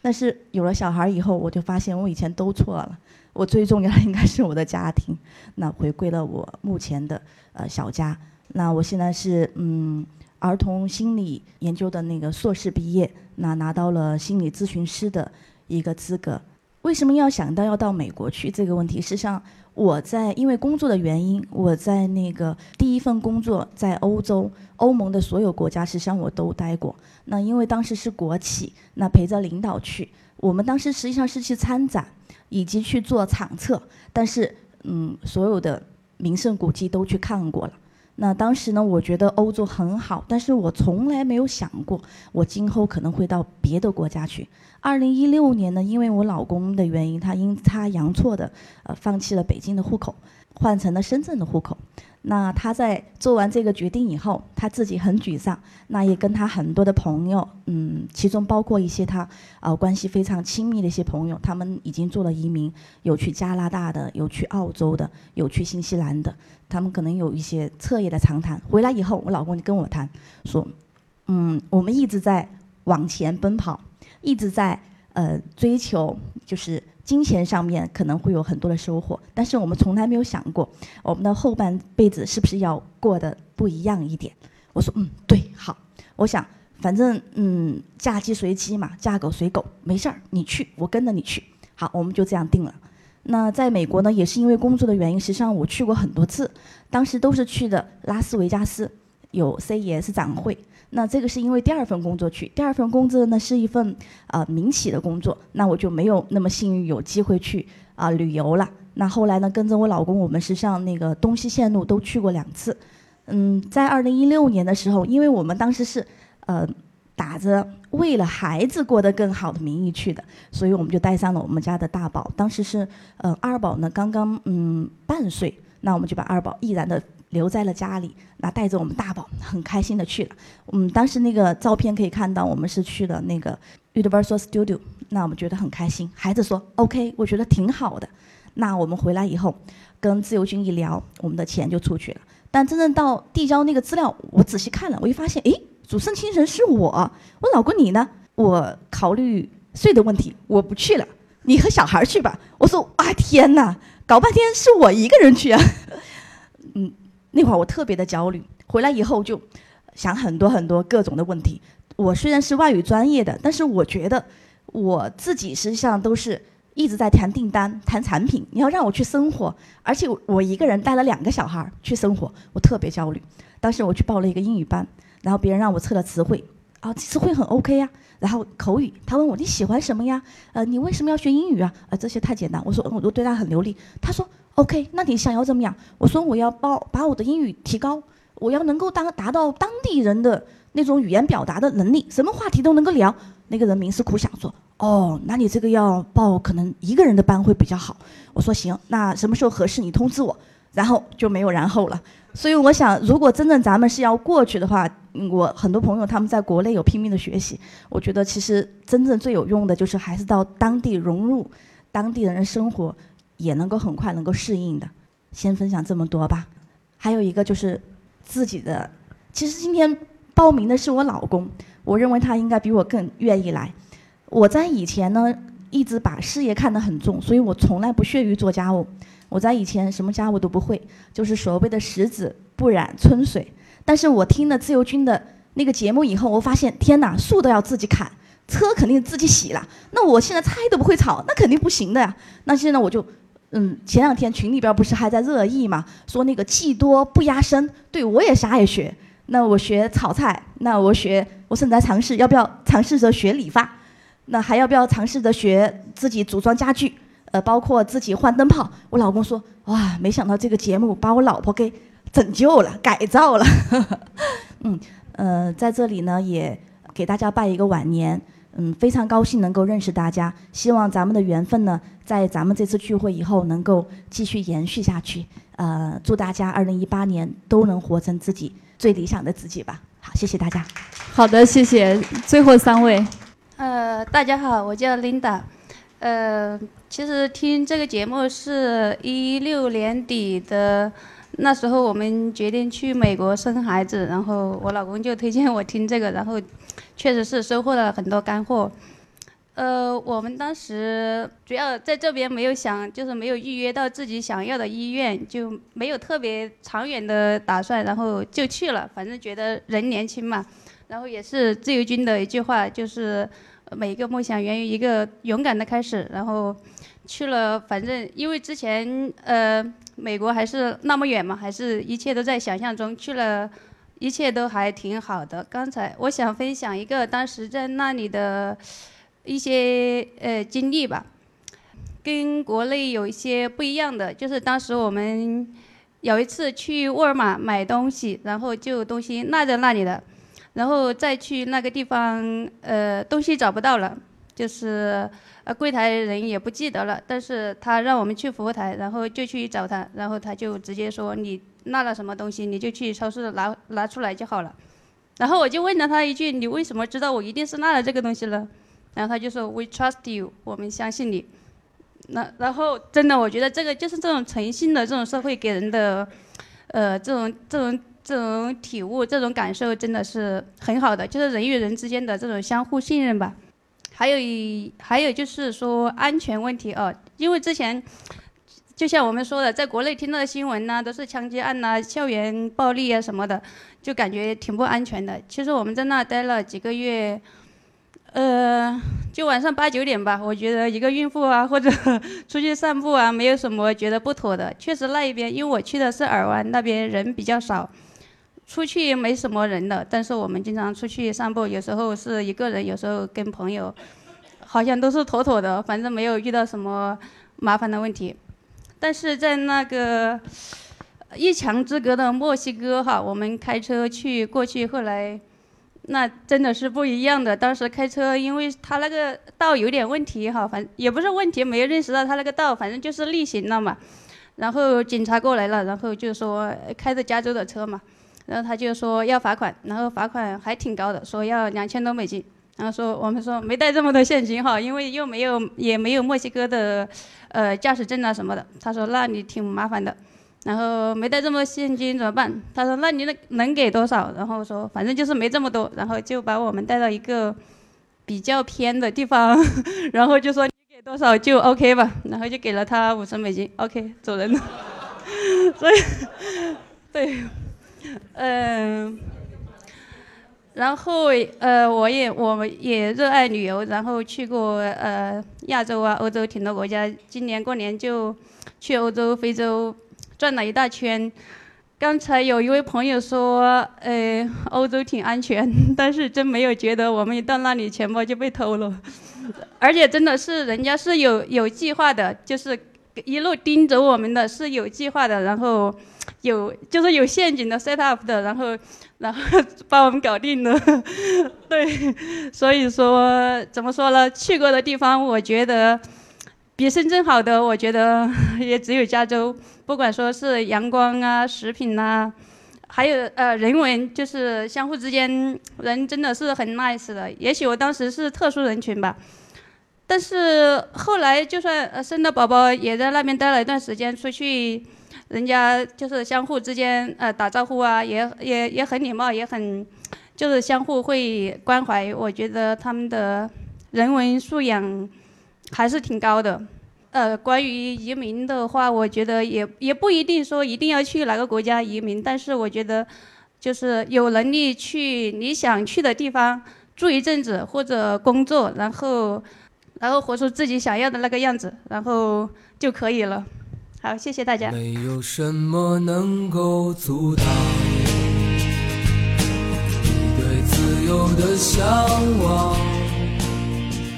但是有了小孩以后，我就发现我以前都错了。我最重要的应该是我的家庭。那回归了我目前的呃小家。那我现在是嗯儿童心理研究的那个硕士毕业，那拿到了心理咨询师的一个资格。为什么要想到要到美国去这个问题？实际上，我在因为工作的原因，我在那个第一份工作在欧洲、欧盟的所有国家，实际上我都待过。那因为当时是国企，那陪着领导去，我们当时实际上是去参展，以及去做场测，但是嗯，所有的名胜古迹都去看过了。那当时呢，我觉得欧洲很好，但是我从来没有想过，我今后可能会到别的国家去。二零一六年呢，因为我老公的原因，他阴差阳错的，呃，放弃了北京的户口，换成了深圳的户口。那他在做完这个决定以后，他自己很沮丧。那也跟他很多的朋友，嗯，其中包括一些他啊关系非常亲密的一些朋友，他们已经做了移民，有去加拿大的，有去澳洲的，有去新西兰的。他们可能有一些彻夜的长谈。回来以后，我老公就跟我谈，说，嗯，我们一直在往前奔跑，一直在呃追求，就是。金钱上面可能会有很多的收获，但是我们从来没有想过，我们的后半辈子是不是要过得不一样一点？我说，嗯，对，好，我想，反正，嗯，嫁鸡随鸡嘛，嫁狗随狗，没事儿，你去，我跟着你去，好，我们就这样定了。那在美国呢，也是因为工作的原因，实际上我去过很多次，当时都是去的拉斯维加斯，有 CES 展会。那这个是因为第二份工作去，第二份工作呢是一份啊民企的工作，那我就没有那么幸运有机会去啊旅游了。那后来呢，跟着我老公，我们是上那个东西线路都去过两次。嗯，在二零一六年的时候，因为我们当时是呃打着为了孩子过得更好的名义去的，所以我们就带上了我们家的大宝。当时是呃二宝呢刚刚嗯半岁，那我们就把二宝毅然的。留在了家里，那带着我们大宝很开心的去了。嗯，当时那个照片可以看到，我们是去了那个 Universal Studio，那我们觉得很开心。孩子说 OK，我觉得挺好的。那我们回来以后，跟自由军一聊，我们的钱就出去了。但真正到递交那个资料，我仔细看了，我一发现，诶，主胜精神是我，我老公你呢？我考虑税的问题，我不去了，你和小孩去吧。我说，啊天哪，搞半天是我一个人去啊。嗯，那会儿我特别的焦虑，回来以后就想很多很多各种的问题。我虽然是外语专业的，但是我觉得我自己实际上都是一直在谈订单、谈产品。你要让我去生活，而且我一个人带了两个小孩去生活，我特别焦虑。当时我去报了一个英语班，然后别人让我测了词汇，啊，其实会很 OK 呀。然后口语，他问我你喜欢什么呀？呃，你为什么要学英语啊？呃，这些太简单。我说我都对他很流利。他说 OK，那你想要怎么样？我说我要报把我的英语提高，我要能够当达到当地人的那种语言表达的能力，什么话题都能够聊。那个人冥思苦想说，哦，那你这个要报可能一个人的班会比较好。我说行，那什么时候合适你通知我。然后就没有然后了。所以我想，如果真正咱们是要过去的话，我很多朋友他们在国内有拼命的学习，我觉得其实真正最有用的就是还是到当地融入当地人的生活，也能够很快能够适应的。先分享这么多吧。还有一个就是自己的，其实今天报名的是我老公，我认为他应该比我更愿意来。我在以前呢一直把事业看得很重，所以我从来不屑于做家务。我在以前什么家务都不会，就是所谓的十指不染春水。但是我听了自由军的那个节目以后，我发现天哪，树都要自己砍，车肯定自己洗了。那我现在菜都不会炒，那肯定不行的呀。那现在我就，嗯，前两天群里边不是还在热议嘛，说那个技多不压身。对我也啥也学，那我学炒菜，那我学，我甚至在尝试要不要尝试着学理发，那还要不要尝试着学自己组装家具？呃，包括自己换灯泡，我老公说，哇，没想到这个节目把我老婆给拯救了，改造了。嗯，呃，在这里呢，也给大家拜一个晚年。嗯，非常高兴能够认识大家，希望咱们的缘分呢，在咱们这次聚会以后能够继续延续下去。呃，祝大家二零一八年都能活成自己最理想的自己吧。好，谢谢大家。好的，谢谢。最后三位。呃，大家好，我叫 Linda。呃，其实听这个节目是一六年底的，那时候我们决定去美国生孩子，然后我老公就推荐我听这个，然后确实是收获了很多干货。呃，我们当时主要在这边没有想，就是没有预约到自己想要的医院，就没有特别长远的打算，然后就去了。反正觉得人年轻嘛，然后也是自由军的一句话，就是。每一个梦想源于一个勇敢的开始，然后去了，反正因为之前呃美国还是那么远嘛，还是一切都在想象中，去了，一切都还挺好的。刚才我想分享一个当时在那里的一些呃经历吧，跟国内有一些不一样的，就是当时我们有一次去沃尔玛买东西，然后就东西落在那里了。然后再去那个地方，呃，东西找不到了，就是呃柜台人也不记得了。但是他让我们去服务台，然后就去找他，然后他就直接说你落了什么东西，你就去超市拿拿出来就好了。然后我就问了他一句，你为什么知道我一定是落了这个东西呢？然后他就说 We trust you，我们相信你。那然后真的，我觉得这个就是这种诚信的这种社会给人的，呃，这种这种。这种体悟，这种感受真的是很好的，就是人与人之间的这种相互信任吧。还有一，还有就是说安全问题哦，因为之前就像我们说的，在国内听到的新闻呢，都是枪击案呐、校园暴力啊什么的，就感觉挺不安全的。其实我们在那待了几个月，呃，就晚上八九点吧，我觉得一个孕妇啊，或者出去散步啊，没有什么觉得不妥的。确实那一边，因为我去的是尔湾，那边人比较少。出去没什么人的，但是我们经常出去散步，有时候是一个人，有时候跟朋友，好像都是妥妥的，反正没有遇到什么麻烦的问题。但是在那个一墙之隔的墨西哥哈，我们开车去过去，后来那真的是不一样的。当时开车，因为他那个道有点问题哈，反也不是问题，没有认识到他那个道，反正就是逆行了嘛。然后警察过来了，然后就说开着加州的车嘛。然后他就说要罚款，然后罚款还挺高的，说要两千多美金。然后说我们说没带这么多现金哈，因为又没有也没有墨西哥的呃驾驶证啊什么的。他说那你挺麻烦的，然后没带这么多现金怎么办？他说那你能能给多少？然后说反正就是没这么多，然后就把我们带到一个比较偏的地方，然后就说你给多少就 OK 吧，然后就给了他五十美金，OK 走人了。所 以对，嗯。然后呃，我也我们也热爱旅游，然后去过呃亚洲啊、欧洲挺多国家。今年过年就去欧洲、非洲转了一大圈。刚才有一位朋友说，呃，欧洲挺安全，但是真没有觉得我们一到那里钱包就被偷了，而且真的是人家是有有计划的，就是一路盯着我们的是有计划的，然后有就是有陷阱的 set up 的，然后。然后 把我们搞定了，对，所以说怎么说呢？去过的地方，我觉得比深圳好的，我觉得 也只有加州。不管说是阳光啊、食品呐，还有呃人文，就是相互之间人真的是很 nice 的。也许我当时是特殊人群吧，但是后来就算生了宝宝，也在那边待了一段时间，出去。人家就是相互之间呃打招呼啊，也也也很礼貌，也很就是相互会关怀。我觉得他们的人文素养还是挺高的。呃，关于移民的话，我觉得也也不一定说一定要去哪个国家移民，但是我觉得就是有能力去你想去的地方住一阵子或者工作，然后然后活出自己想要的那个样子，然后就可以了。好，谢谢大家。没有什么能够阻挡你对自由的向往。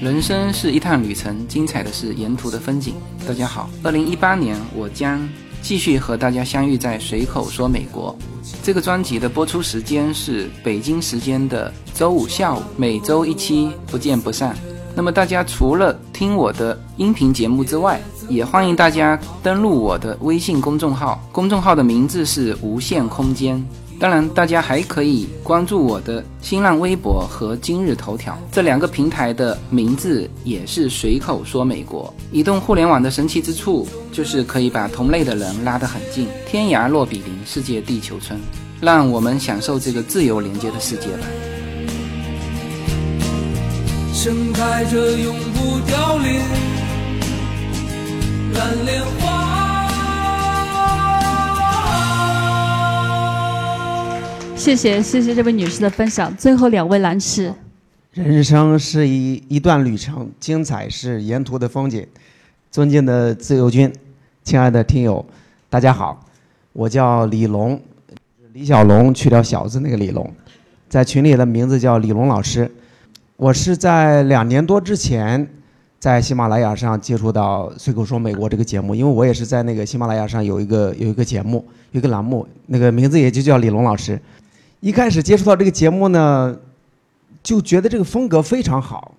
人生是一趟旅程，精彩的是沿途的风景。大家好，二零一八年我将继续和大家相遇在随口说美国。这个专辑的播出时间是北京时间的周五下午，每周一期，不见不散。那么大家除了听我的音频节目之外，也欢迎大家登录我的微信公众号，公众号的名字是无限空间。当然，大家还可以关注我的新浪微博和今日头条这两个平台的名字也是随口说美国。移动互联网的神奇之处就是可以把同类的人拉得很近，天涯若比邻，世界地球村。让我们享受这个自由连接的世界吧。盛开着永不凋零。蓝莲花。谢谢谢谢这位女士的分享。最后两位男士，人生是一一段旅程，精彩是沿途的风景。尊敬的自由军，亲爱的听友，大家好，我叫李龙，李小龙去掉小字那个李龙，在群里的名字叫李龙老师。我是在两年多之前。在喜马拉雅上接触到《随口说美国》这个节目，因为我也是在那个喜马拉雅上有一个有一个节目，有一个栏目，那个名字也就叫李龙老师。一开始接触到这个节目呢，就觉得这个风格非常好，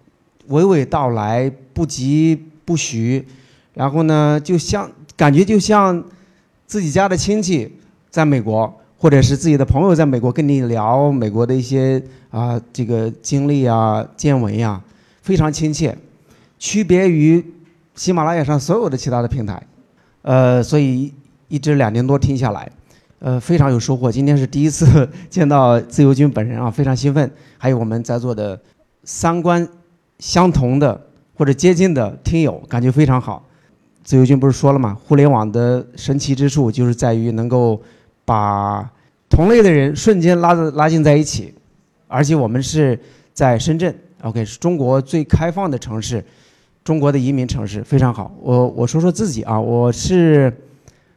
娓娓道来，不疾不徐，然后呢，就像感觉就像自己家的亲戚在美国，或者是自己的朋友在美国跟你聊美国的一些啊这个经历啊见闻呀，非常亲切。区别于喜马拉雅上所有的其他的平台，呃，所以一直两年多听下来，呃，非常有收获。今天是第一次 见到自由军本人啊，非常兴奋。还有我们在座的三观相同的或者接近的听友，感觉非常好。自由军不是说了吗？互联网的神奇之处就是在于能够把同类的人瞬间拉的拉近在一起，而且我们是在深圳，OK，是中国最开放的城市。中国的移民城市非常好。我我说说自己啊，我是，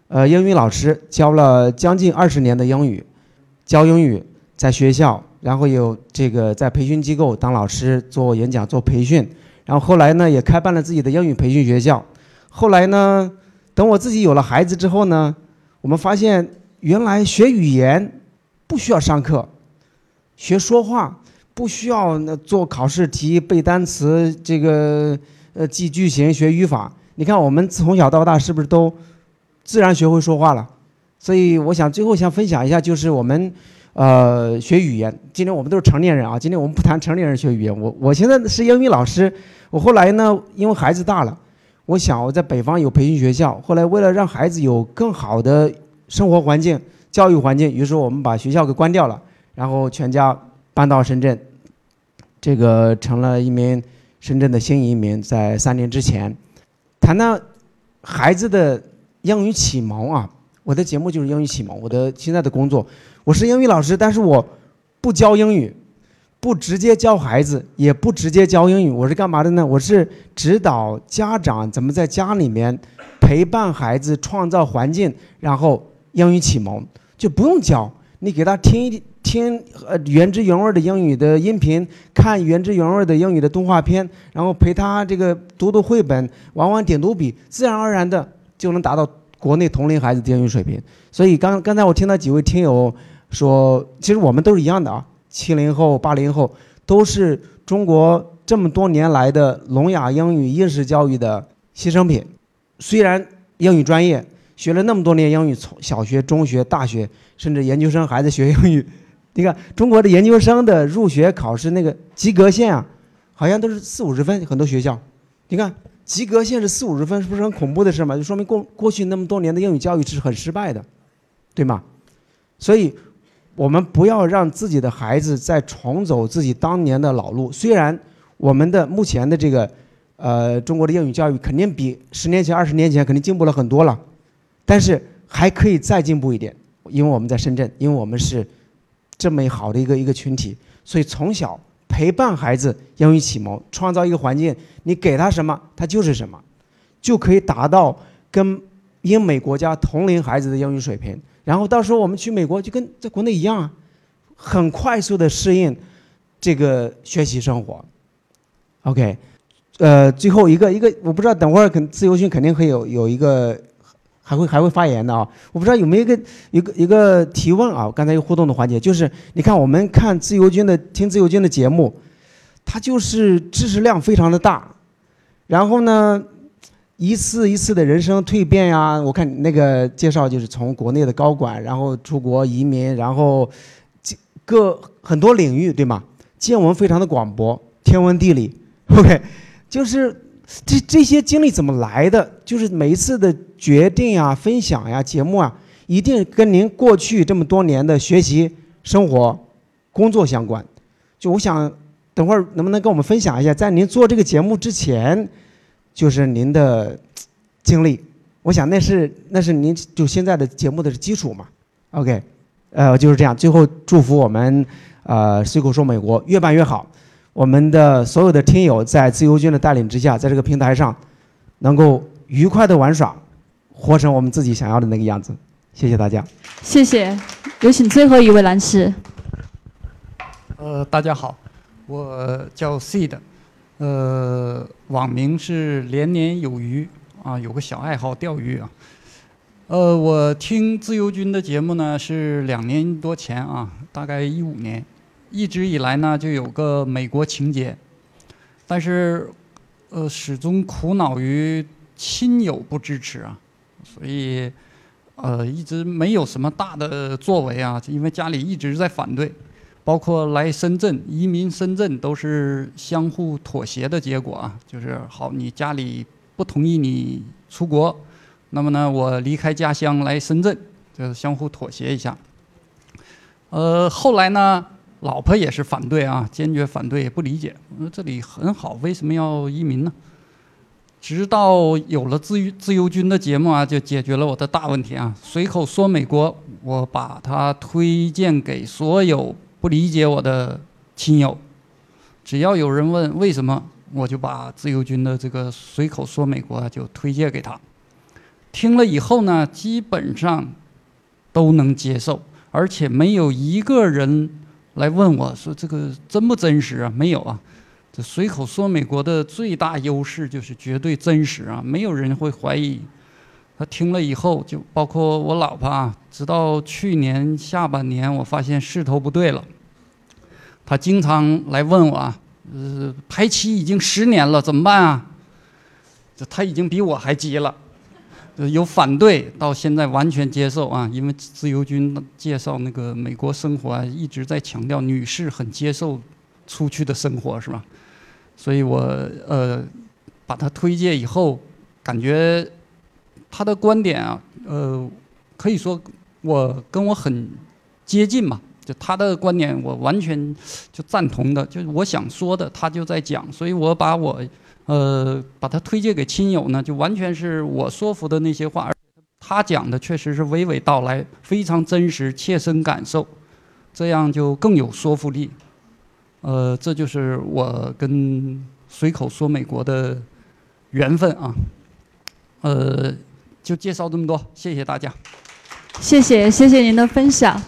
呃，英语老师，教了将近二十年的英语，教英语在学校，然后有这个在培训机构当老师做演讲做培训，然后后来呢也开办了自己的英语培训学校。后来呢，等我自己有了孩子之后呢，我们发现原来学语言不需要上课，学说话不需要那做考试题背单词这个。呃，记句型、学语法，你看我们从小到大是不是都自然学会说话了？所以我想最后想分享一下，就是我们呃，学语言。今天我们都是成年人啊，今天我们不谈成年人学语言。我我现在是英语老师，我后来呢，因为孩子大了，我想我在北方有培训学校，后来为了让孩子有更好的生活环境、教育环境，于是我们把学校给关掉了，然后全家搬到深圳，这个成了一名深圳的新移民，在三年之前，谈到孩子的英语启蒙啊。我的节目就是英语启蒙。我的现在的工作，我是英语老师，但是我不教英语，不直接教孩子，也不直接教英语。我是干嘛的呢？我是指导家长怎么在家里面陪伴孩子，创造环境，然后英语启蒙就不用教，你给他听一听呃原汁原味的英语的音频，看原汁原味的英语的动画片，然后陪他这个读读绘本，玩玩点读笔，自然而然的就能达到。国内同龄孩子的英语水平，所以刚刚才我听到几位听友说，其实我们都是一样的啊，七零后、八零后都是中国这么多年来的聋哑英语应试教育的牺牲品。虽然英语专业学了那么多年英语，从小学、中学、大学，甚至研究生还在学英语。你看中国的研究生的入学考试那个及格线啊，好像都是四五十分，很多学校，你看。及格线是四五十分，是不是很恐怖的事嘛？就说明过过去那么多年的英语教育是很失败的，对吗？所以，我们不要让自己的孩子再重走自己当年的老路。虽然我们的目前的这个，呃，中国的英语教育肯定比十年前、二十年前肯定进步了很多了，但是还可以再进步一点，因为我们在深圳，因为我们是这么好的一个一个群体，所以从小。陪伴孩子英语启蒙，创造一个环境，你给他什么，他就是什么，就可以达到跟英美国家同龄孩子的英语水平。然后到时候我们去美国就跟在国内一样啊，很快速的适应这个学习生活。OK，呃，最后一个一个，我不知道等会儿肯自由军肯定会有有一个。还会还会发言的啊！我不知道有没有一个一个一个提问啊？刚才有互动的环节，就是你看我们看自由军的听自由军的节目，他就是知识量非常的大，然后呢，一次一次的人生蜕变呀。我看那个介绍就是从国内的高管，然后出国移民，然后各很多领域对吗？见闻非常的广博，天文地理，OK，就是。这这些经历怎么来的？就是每一次的决定啊、分享呀、节目啊，一定跟您过去这么多年的学习、生活、工作相关。就我想，等会儿能不能跟我们分享一下，在您做这个节目之前，就是您的经历？我想那是那是您就现在的节目的基础嘛。OK，呃，就是这样。最后祝福我们，呃，随口说美国越办越好。我们的所有的听友在自由军的带领之下，在这个平台上，能够愉快的玩耍，活成我们自己想要的那个样子。谢谢大家。谢谢，有请最后一位男士。呃，大家好，我叫 Seed，呃，网名是连年有余啊，有个小爱好钓鱼啊。呃，我听自由军的节目呢是两年多前啊，大概一五年。一直以来呢，就有个美国情节，但是，呃，始终苦恼于亲友不支持啊，所以，呃，一直没有什么大的作为啊，因为家里一直在反对，包括来深圳移民深圳都是相互妥协的结果啊，就是好，你家里不同意你出国，那么呢，我离开家乡来深圳，就是相互妥协一下。呃，后来呢？老婆也是反对啊，坚决反对，也不理解。我说这里很好，为什么要移民呢？直到有了自由自由军的节目啊，就解决了我的大问题啊。随口说美国，我把它推荐给所有不理解我的亲友。只要有人问为什么，我就把自由军的这个随口说美国就推荐给他。听了以后呢，基本上都能接受，而且没有一个人。来问我说：“这个真不真实啊？”没有啊，这随口说美国的最大优势就是绝对真实啊，没有人会怀疑。他听了以后，就包括我老婆啊，直到去年下半年，我发现势头不对了。他经常来问我啊，呃，排期已经十年了，怎么办啊？这他已经比我还急了，呃由反对到现在完全接受啊，因为自由军介绍那个美国生活啊，一直在强调女士很接受出去的生活，是吧？所以我呃把他推荐以后，感觉他的观点啊，呃，可以说我跟我很接近嘛。就他的观点，我完全就赞同的，就是我想说的，他就在讲，所以我把我，呃，把他推荐给亲友呢，就完全是我说服的那些话，而他讲的确实是娓娓道来，非常真实，切身感受，这样就更有说服力。呃，这就是我跟随口说美国的缘分啊。呃，就介绍这么多，谢谢大家。谢谢谢谢您的分享。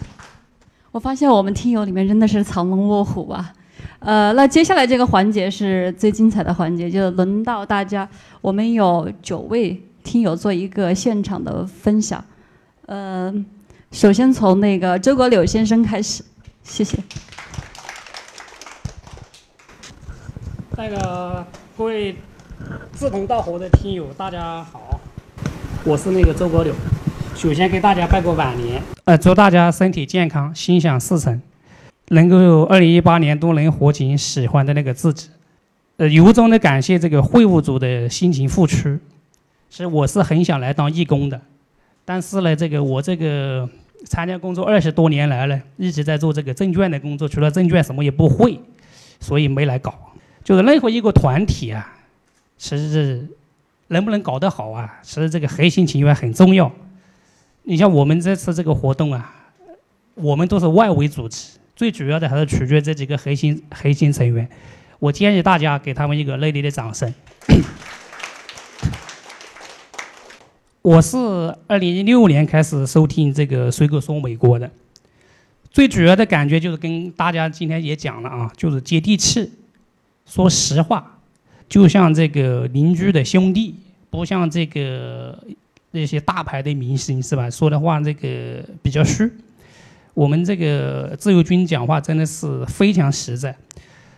我发现我们听友里面真的是藏龙卧虎啊，呃，那接下来这个环节是最精彩的环节，就轮到大家，我们有九位听友做一个现场的分享，呃，首先从那个周国柳先生开始，谢谢。那个各位志同道合的听友，大家好，我是那个周国柳。首先给大家拜个晚年，呃，祝大家身体健康，心想事成，能够二零一八年都能活成喜欢的那个自己。呃，由衷的感谢这个会务组的辛勤付出。是我是很想来当义工的，但是呢，这个我这个参加工作二十多年来呢，一直在做这个证券的工作，除了证券什么也不会，所以没来搞。就是任何一个团体啊，其实能不能搞得好啊，其实这个核心情愿很重要。你像我们这次这个活动啊，我们都是外围组织，最主要的还是取决这几个核心核心成员。我建议大家给他们一个热烈的掌声。我是二零一六年开始收听这个《随口说美国》的，最主要的感觉就是跟大家今天也讲了啊，就是接地气，说实话，就像这个邻居的兄弟，不像这个。那些大牌的明星是吧？说的话这个比较虚。我们这个自由军讲话真的是非常实在，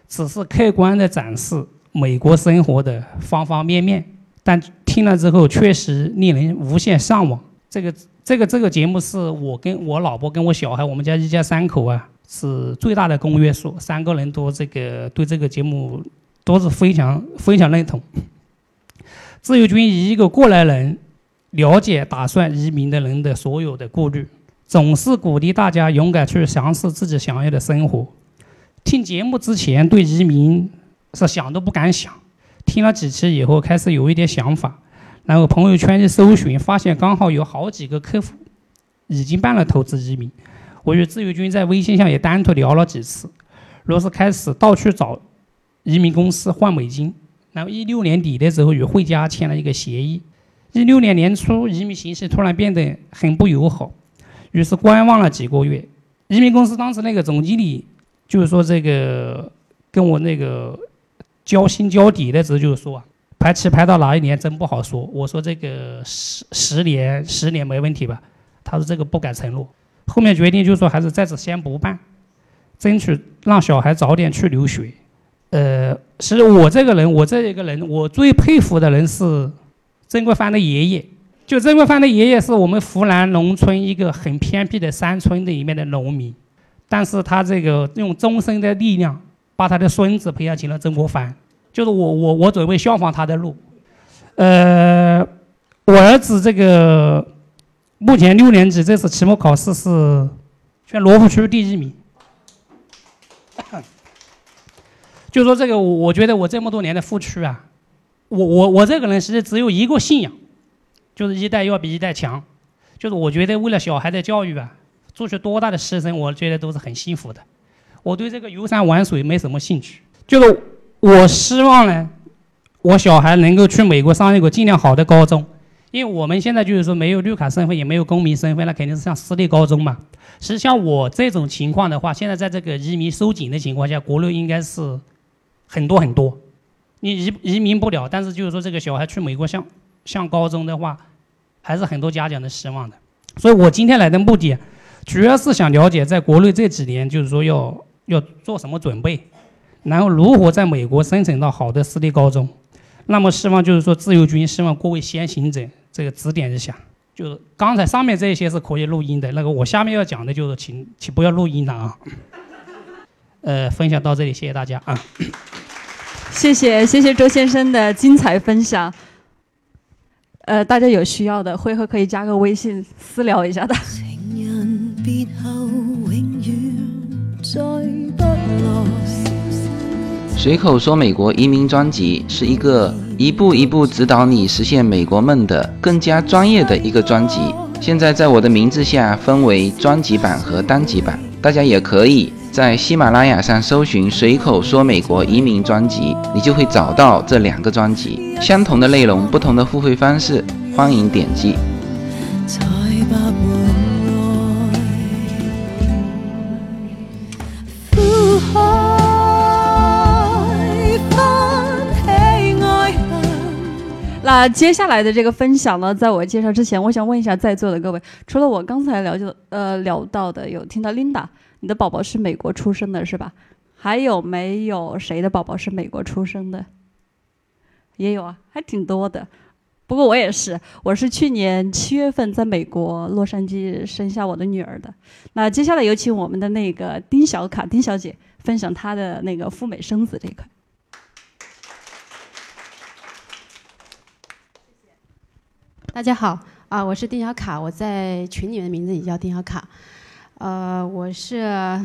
只是客观的展示美国生活的方方面面。但听了之后确实令人无限向往。这个这个这个节目是我跟我老婆跟我小孩，我们家一家三口啊是最大的公约数，三个人都这个对这个节目都是非常非常认同。自由军以一个过来人。了解打算移民的人的所有的顾虑，总是鼓励大家勇敢去尝试自己想要的生活。听节目之前对移民是想都不敢想，听了几期以后开始有一点想法，然后朋友圈一搜寻，发现刚好有好几个客户已经办了投资移民。我与自由军在微信上也单独聊了几次，若是开始到处找移民公司换美金，然后一六年底的时候与汇佳签了一个协议。一六年年初，移民形势突然变得很不友好，于是观望了几个月。移民公司当时那个总经理就是说：“这个跟我那个交心交底的时候，就是说啊排期排到哪一年真不好说。”我说：“这个十十年，十年没问题吧？”他说：“这个不敢承诺。”后面决定就是说还是暂时先不办，争取让小孩早点去留学。呃，其实我这个人，我这一个人，我最佩服的人是。曾国藩的爷爷，就曾国藩的爷爷是我们湖南农村一个很偏僻的山村里面的农民，但是他这个用终身的力量把他的孙子培养成了曾国藩，就是我我我准备效仿他的路。呃，我儿子这个目前六年级，这次期末考试是全罗湖区第一名。就说这个，我我觉得我这么多年的付出啊。我我我这个人其实只有一个信仰，就是一代要比一代强，就是我觉得为了小孩的教育啊，做出多大的牺牲，我觉得都是很幸福的。我对这个游山玩水没什么兴趣，就是我希望呢，我小孩能够去美国上一个尽量好的高中，因为我们现在就是说没有绿卡身份，也没有公民身份，那肯定是上私立高中嘛。实际像我这种情况的话，现在在这个移民收紧的情况下，国内应该是很多很多。你移移民不了，但是就是说这个小孩去美国上上高中的话，还是很多家长的希望的。所以我今天来的目的，主要是想了解在国内这几年就是说要要做什么准备，然后如何在美国申请到好的私立高中。那么希望就是说自由军希望各位先行者这个指点一下。就是刚才上面这些是可以录音的，那个我下面要讲的就是请请不要录音了啊。呃，分享到这里，谢谢大家啊。谢谢谢谢周先生的精彩分享。呃，大家有需要的，会后可以加个微信私聊一下的。随口说美国移民专辑是一个一步一步指导你实现美国梦的更加专业的一个专辑。现在在我的名字下分为专辑版和单集版，大家也可以在喜马拉雅上搜寻“随口说美国移民专辑”，你就会找到这两个专辑。相同的内容，不同的付费方式，欢迎点击。那接下来的这个分享呢，在我介绍之前，我想问一下在座的各位，除了我刚才了解呃聊到的，有听到 Linda，你的宝宝是美国出生的，是吧？还有没有谁的宝宝是美国出生的？也有啊，还挺多的。不过我也是，我是去年七月份在美国洛杉矶生下我的女儿的。那接下来有请我们的那个丁小卡丁小姐分享她的那个赴美生子这一块。大家好啊，我是丁小卡，我在群里面的名字也叫丁小卡。呃，我是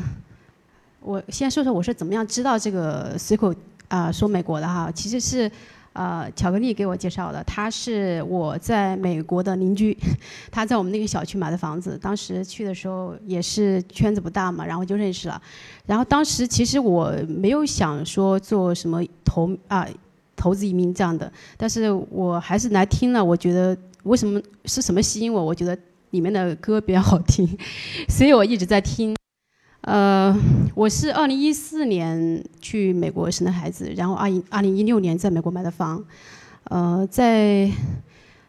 我先说说我是怎么样知道这个随口啊说美国的哈，其实是呃巧克力给我介绍的，他是我在美国的邻居，他在我们那个小区买的房子，当时去的时候也是圈子不大嘛，然后就认识了。然后当时其实我没有想说做什么投啊投资移民这样的，但是我还是来听了，我觉得。为什么是什么吸引我？我觉得里面的歌比较好听，所以我一直在听。呃，我是二零一四年去美国生的孩子，然后二零二零一六年在美国买的房。呃，在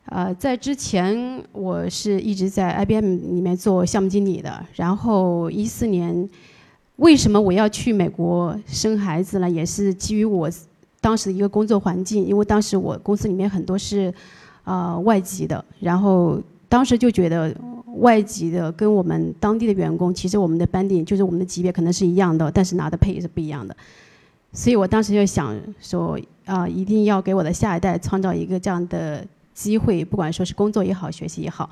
呃在之前我是一直在 IBM 里面做项目经理的。然后一四年，为什么我要去美国生孩子呢？也是基于我当时的一个工作环境，因为当时我公司里面很多是。啊，外籍的，然后当时就觉得外籍的跟我们当地的员工，其实我们的班底就是我们的级别可能是一样的，但是拿的配也是不一样的，所以我当时就想说，啊，一定要给我的下一代创造一个这样的机会，不管说是工作也好，学习也好，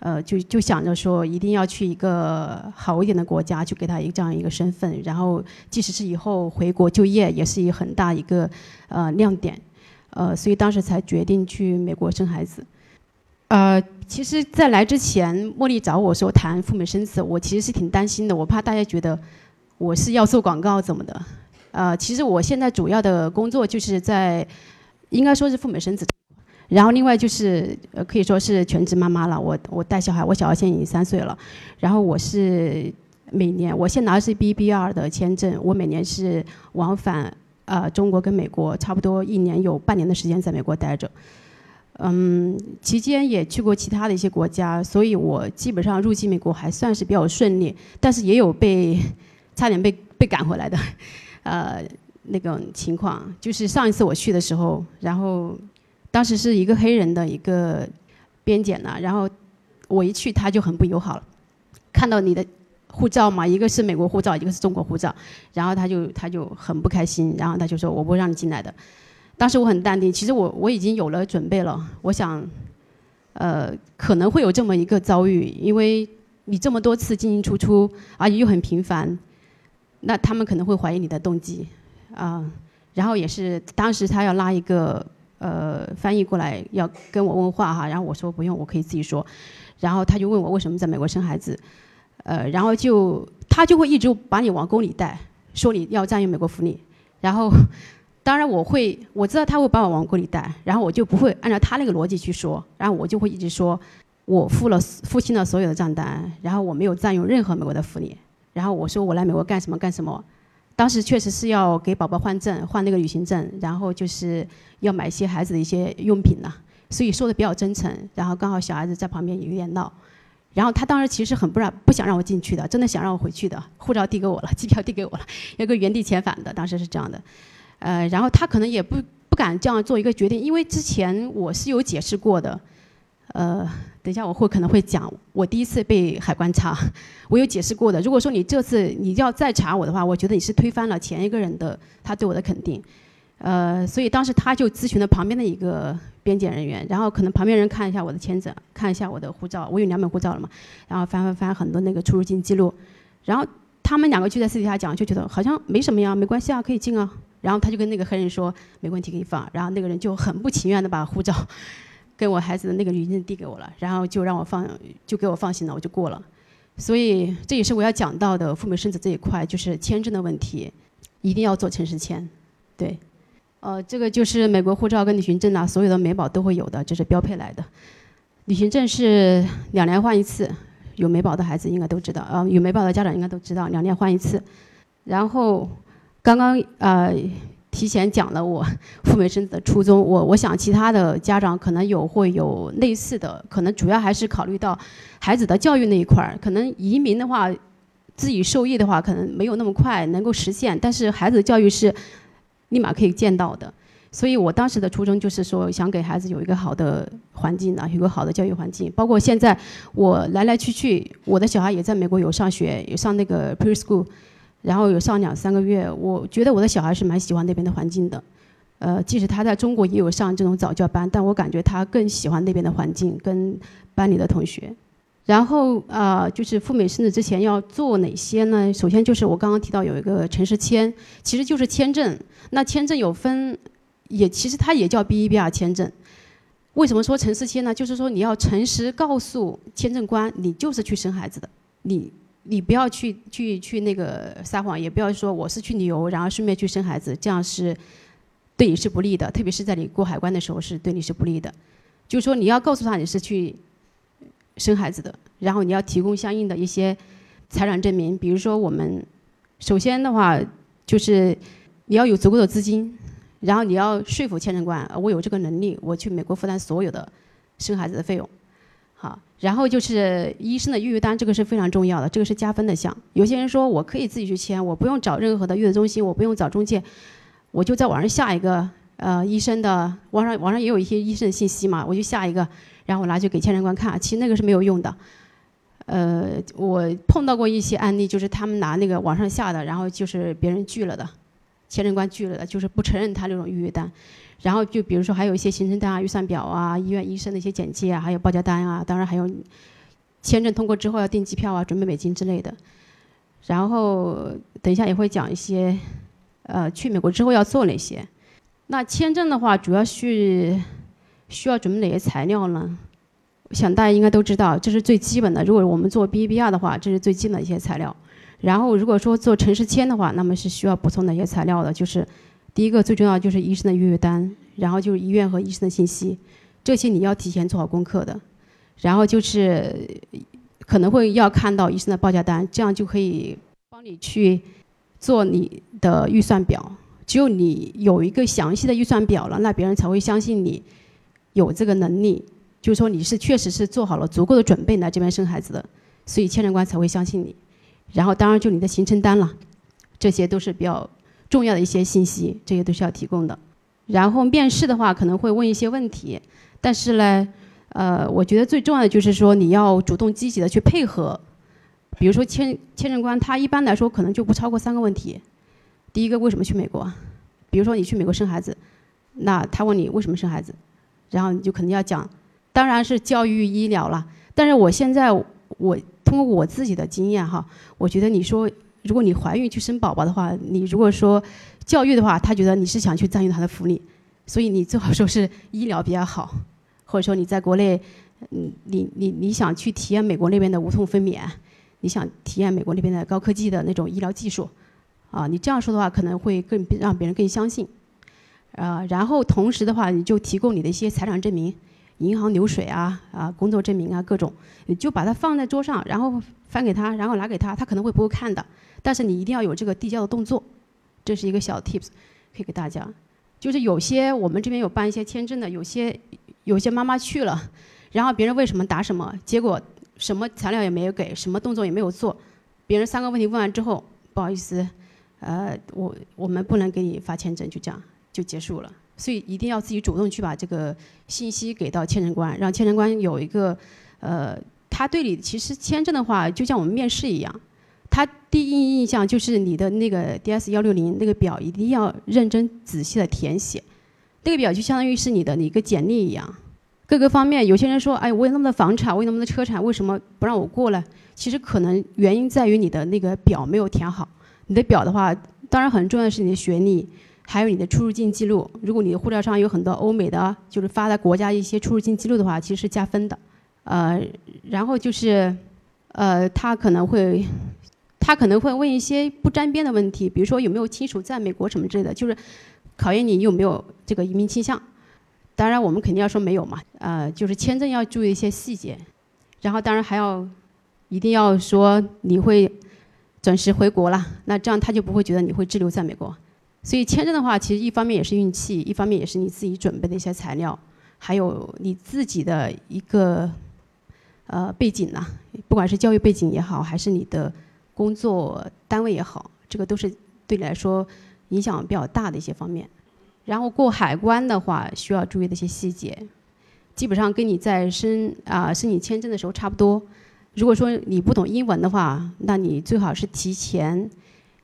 呃，就就想着说，一定要去一个好一点的国家，去给他一个这样一个身份，然后即使是以后回国就业，也是一个很大一个呃亮点。呃，所以当时才决定去美国生孩子。呃，其实，在来之前，茉莉找我说谈赴美生子，我其实是挺担心的，我怕大家觉得我是要做广告怎么的。呃，其实我现在主要的工作就是在，应该说是赴美生子，然后另外就是呃可以说是全职妈妈了。我我带小孩，我小孩现在已经三岁了，然后我是每年我现拿的是 B B R 的签证，我每年是往返。呃，中国跟美国差不多一年有半年的时间在美国待着，嗯，期间也去过其他的一些国家，所以我基本上入境美国还算是比较顺利，但是也有被 差点被被赶回来的，呃，那种情况。就是上一次我去的时候，然后当时是一个黑人的一个边检呢，然后我一去他就很不友好了，看到你的。护照嘛，一个是美国护照，一个是中国护照，然后他就他就很不开心，然后他就说我不让你进来的。当时我很淡定，其实我我已经有了准备了，我想，呃，可能会有这么一个遭遇，因为你这么多次进进出出，而且又很频繁，那他们可能会怀疑你的动机，啊，然后也是当时他要拉一个呃翻译过来要跟我问话哈，然后我说不用，我可以自己说，然后他就问我为什么在美国生孩子。呃，然后就他就会一直把你往沟里带，说你要占用美国福利，然后，当然我会我知道他会把我往沟里带，然后我就不会按照他那个逻辑去说，然后我就会一直说，我付了付清了所有的账单，然后我没有占用任何美国的福利，然后我说我来美国干什么干什么，当时确实是要给宝宝换证换那个旅行证，然后就是要买一些孩子的一些用品呐，所以说的比较真诚，然后刚好小孩子在旁边也有点闹。然后他当时其实很不让不想让我进去的，真的想让我回去的，护照递给我了，机票递给我了，要个原地遣返的，当时是这样的。呃，然后他可能也不不敢这样做一个决定，因为之前我是有解释过的，呃，等一下我会可能会讲我第一次被海关查，我有解释过的。如果说你这次你要再查我的话，我觉得你是推翻了前一个人的他对我的肯定。呃，所以当时他就咨询了旁边的一个边检人员，然后可能旁边人看一下我的签证，看一下我的护照，我有两本护照了嘛，然后翻翻翻很多那个出入境记录，然后他们两个就在私底下讲，就觉得好像没什么呀，没关系啊，可以进啊。然后他就跟那个黑人说没问题，给你放。然后那个人就很不情愿的把护照跟我孩子的那个旅行证递给我了，然后就让我放，就给我放行了，我就过了。所以这也是我要讲到的赴美生子这一块，就是签证的问题，一定要做城市签，对。呃，这个就是美国护照跟旅行证啊，所有的美宝都会有的，这是标配来的。旅行证是两年换一次，有美宝的孩子应该都知道，呃，有美宝的家长应该都知道，两年换一次。然后刚刚呃提前讲了我 赴美生子的初衷，我我想其他的家长可能有会有类似的，可能主要还是考虑到孩子的教育那一块儿，可能移民的话自己受益的话，可能没有那么快能够实现，但是孩子的教育是。立马可以见到的，所以我当时的初衷就是说，想给孩子有一个好的环境啊，有个好的教育环境。包括现在我来来去去，我的小孩也在美国有上学，有上那个 preschool，然后有上两三个月。我觉得我的小孩是蛮喜欢那边的环境的，呃，即使他在中国也有上这种早教班，但我感觉他更喜欢那边的环境跟班里的同学。然后啊，就是赴美生子之前要做哪些呢？首先就是我刚刚提到有一个城市签，其实就是签证。那签证有分，也其实它也叫 B 一 B 二签证。为什么说城市签呢？就是说你要诚实告诉签证官，你就是去生孩子的，你你不要去去去那个撒谎，也不要说我是去旅游，然后顺便去生孩子，这样是对你是不利的，特别是在你过海关的时候是对你是不利的。就是说你要告诉他你是去。生孩子的，然后你要提供相应的一些财产证明，比如说我们首先的话就是你要有足够的资金，然后你要说服签证官，我有这个能力，我去美国负担所有的生孩子的费用，好，然后就是医生的预约单，这个是非常重要的，这个是加分的项。有些人说我可以自己去签，我不用找任何的月子中心，我不用找中介，我就在网上下一个呃医生的，网上网上也有一些医生的信息嘛，我就下一个。然后我拿去给签证官看，其实那个是没有用的。呃，我碰到过一些案例，就是他们拿那个网上下的，然后就是别人拒了的，签证官拒了的，就是不承认他这种预约单。然后就比如说还有一些行程单啊、预算表啊、医院医生的一些简介啊，还有报价单啊，当然还有签证通过之后要订机票啊、准备美金之类的。然后等一下也会讲一些，呃，去美国之后要做哪些。那签证的话，主要是。需要准备哪些材料呢？我想大家应该都知道，这是最基本的。如果我们做 B B R 的话，这是最基本的一些材料。然后如果说做城市签的话，那么是需要补充哪些材料的？就是第一个最重要就是医生的预约单，然后就是医院和医生的信息，这些你要提前做好功课的。然后就是可能会要看到医生的报价单，这样就可以帮你去做你的预算表。只有你有一个详细的预算表了，那别人才会相信你。有这个能力，就是说你是确实是做好了足够的准备来这边生孩子的，所以签证官才会相信你。然后当然就你的行程单了，这些都是比较重要的一些信息，这些都是要提供的。然后面试的话可能会问一些问题，但是呢，呃，我觉得最重要的就是说你要主动积极的去配合。比如说签签证官他一般来说可能就不超过三个问题。第一个为什么去美国？比如说你去美国生孩子，那他问你为什么生孩子？然后你就肯定要讲，当然是教育医疗了。但是我现在我通过我自己的经验哈，我觉得你说如果你怀孕去生宝宝的话，你如果说教育的话，他觉得你是想去占用他的福利，所以你最好说是医疗比较好，或者说你在国内，嗯，你你你想去体验美国那边的无痛分娩，你想体验美国那边的高科技的那种医疗技术，啊，你这样说的话可能会更让别人更相信。啊，然后同时的话，你就提供你的一些财产证明，银行流水啊，啊，工作证明啊，各种，你就把它放在桌上，然后翻给他，然后拿给他，他可能会不会看的，但是你一定要有这个递交的动作，这是一个小 tips，可以给大家。就是有些我们这边有办一些签证的，有些有些妈妈去了，然后别人问什么答什么，结果什么材料也没有给，什么动作也没有做，别人三个问题问完之后，不好意思，呃，我我们不能给你发签证，就这样。就结束了。所以一定要自己主动去把这个信息给到签证官，让签证官有一个，呃，他对你其实签证的话，就像我们面试一样，他第一印象就是你的那个 DS 幺六零那个表一定要认真仔细的填写，那个表就相当于是你的一个简历一样，各个方面，有些人说，哎，我有那么多房产，我有那么多车产，为什么不让我过呢？其实可能原因在于你的那个表没有填好，你的表的话，当然很重要的是你的学历。还有你的出入境记录，如果你的护照上有很多欧美的，就是发达国家一些出入境记录的话，其实是加分的。呃，然后就是，呃，他可能会，他可能会问一些不沾边的问题，比如说有没有亲属在美国什么之类的，就是考验你有没有这个移民倾向。当然，我们肯定要说没有嘛。呃，就是签证要注意一些细节，然后当然还要一定要说你会准时回国了，那这样他就不会觉得你会滞留在美国。所以签证的话，其实一方面也是运气，一方面也是你自己准备的一些材料，还有你自己的一个呃背景呐，不管是教育背景也好，还是你的工作单位也好，这个都是对你来说影响比较大的一些方面。然后过海关的话，需要注意的一些细节，基本上跟你在申啊申请签证的时候差不多。如果说你不懂英文的话，那你最好是提前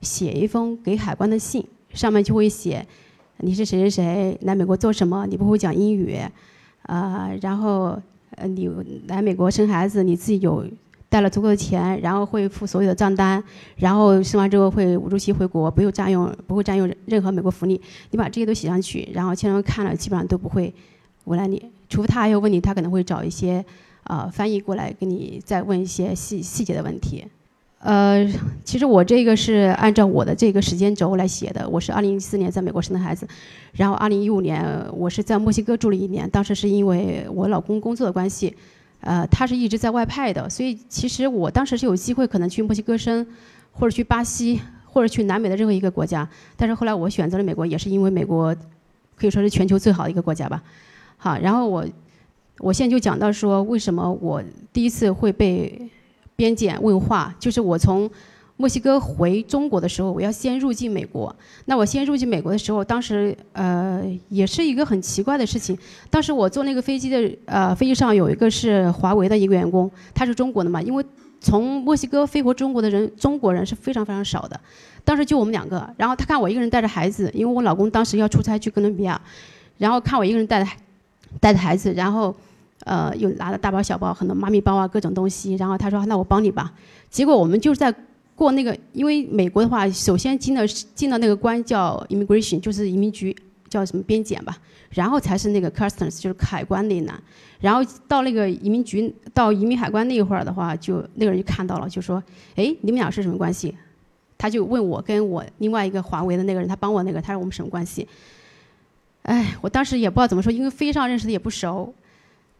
写一封给海关的信。上面就会写，你是谁谁谁来美国做什么？你不会讲英语，啊，然后呃，你来美国生孩子，你自己有带了足够的钱，然后会付所有的账单，然后生完之后会无周期回国，不用占用，不会占用任何美国福利。你把这些都写上去，然后签证官看了，基本上都不会为难你，除非他还有问题，他可能会找一些啊翻译过来给你再问一些细细节的问题。呃，其实我这个是按照我的这个时间轴来写的。我是二零一四年在美国生的孩子，然后二零一五年我是在墨西哥住了一年，当时是因为我老公工作的关系，呃，他是一直在外派的，所以其实我当时是有机会可能去墨西哥生，或者去巴西，或者去南美的任何一个国家。但是后来我选择了美国，也是因为美国可以说是全球最好的一个国家吧。好，然后我我现在就讲到说，为什么我第一次会被。边检问话，就是我从墨西哥回中国的时候，我要先入境美国。那我先入境美国的时候，当时呃也是一个很奇怪的事情。当时我坐那个飞机的呃飞机上有一个是华为的一个员工，他是中国的嘛，因为从墨西哥飞回中国的人中国人是非常非常少的。当时就我们两个，然后他看我一个人带着孩子，因为我老公当时要出差去哥伦比亚，然后看我一个人带着带着孩子，然后。呃，又拿了大包小包，很多妈咪包啊，各种东西。然后他说：“那我帮你吧。”结果我们就是在过那个，因为美国的话，首先进的进到那个关叫 immigration，就是移民局，叫什么边检吧。然后才是那个 customs，就是海关那一栏。然后到那个移民局，到移民海关那一会儿的话，就那个人就看到了，就说：“哎，你们俩是什么关系？”他就问我跟我另外一个华为的那个人，他帮我那个，他说我们什么关系？哎，我当时也不知道怎么说，因为飞机上认识的也不熟。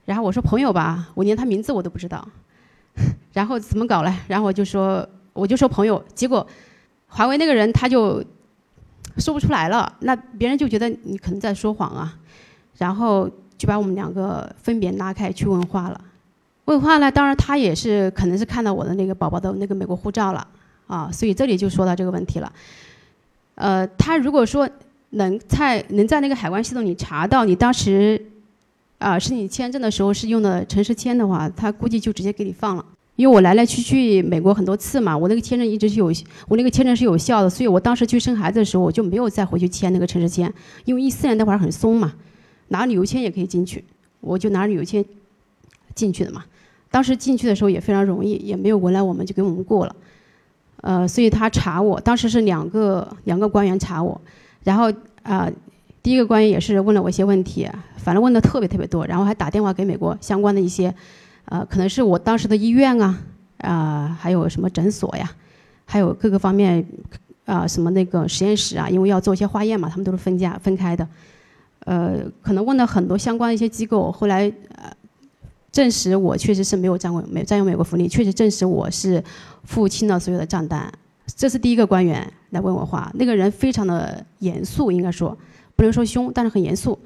然后我说朋友吧，我连他名字我都不知道。然后怎么搞嘞？然后我就说我就说朋友，结果华为那个人他就说不出来了，那别人就觉得你可能在说谎啊，然后就把我们两个分别拉开去问话了。问话呢，当然他也是可能是看到我的那个宝宝的那个美国护照了啊，所以这里就说到这个问题了。呃，他如果说能在能在那个海关系统里查到你当时。啊，申请签证的时候是用的城市签的话，他估计就直接给你放了。因为我来来去去美国很多次嘛，我那个签证一直是有，我那个签证是有效的，所以我当时去生孩子的时候，我就没有再回去签那个城市签。因为一四年那会儿很松嘛，拿旅游签也可以进去，我就拿旅游签进去的嘛。当时进去的时候也非常容易，也没有为难我们，就给我们过了。呃，所以他查我，当时是两个两个官员查我，然后啊。第一个官员也是问了我一些问题，反正问的特别特别多，然后还打电话给美国相关的一些，呃，可能是我当时的医院啊，啊，还有什么诊所呀，还有各个方面，啊，什么那个实验室啊，因为要做一些化验嘛，他们都是分家分开的，呃，可能问了很多相关的一些机构，后来呃，证实我确实是没有占过没占用美国福利，确实证实我是付清了所有的账单，这是第一个官员来问我话，那个人非常的严肃，应该说。不能说凶，但是很严肃。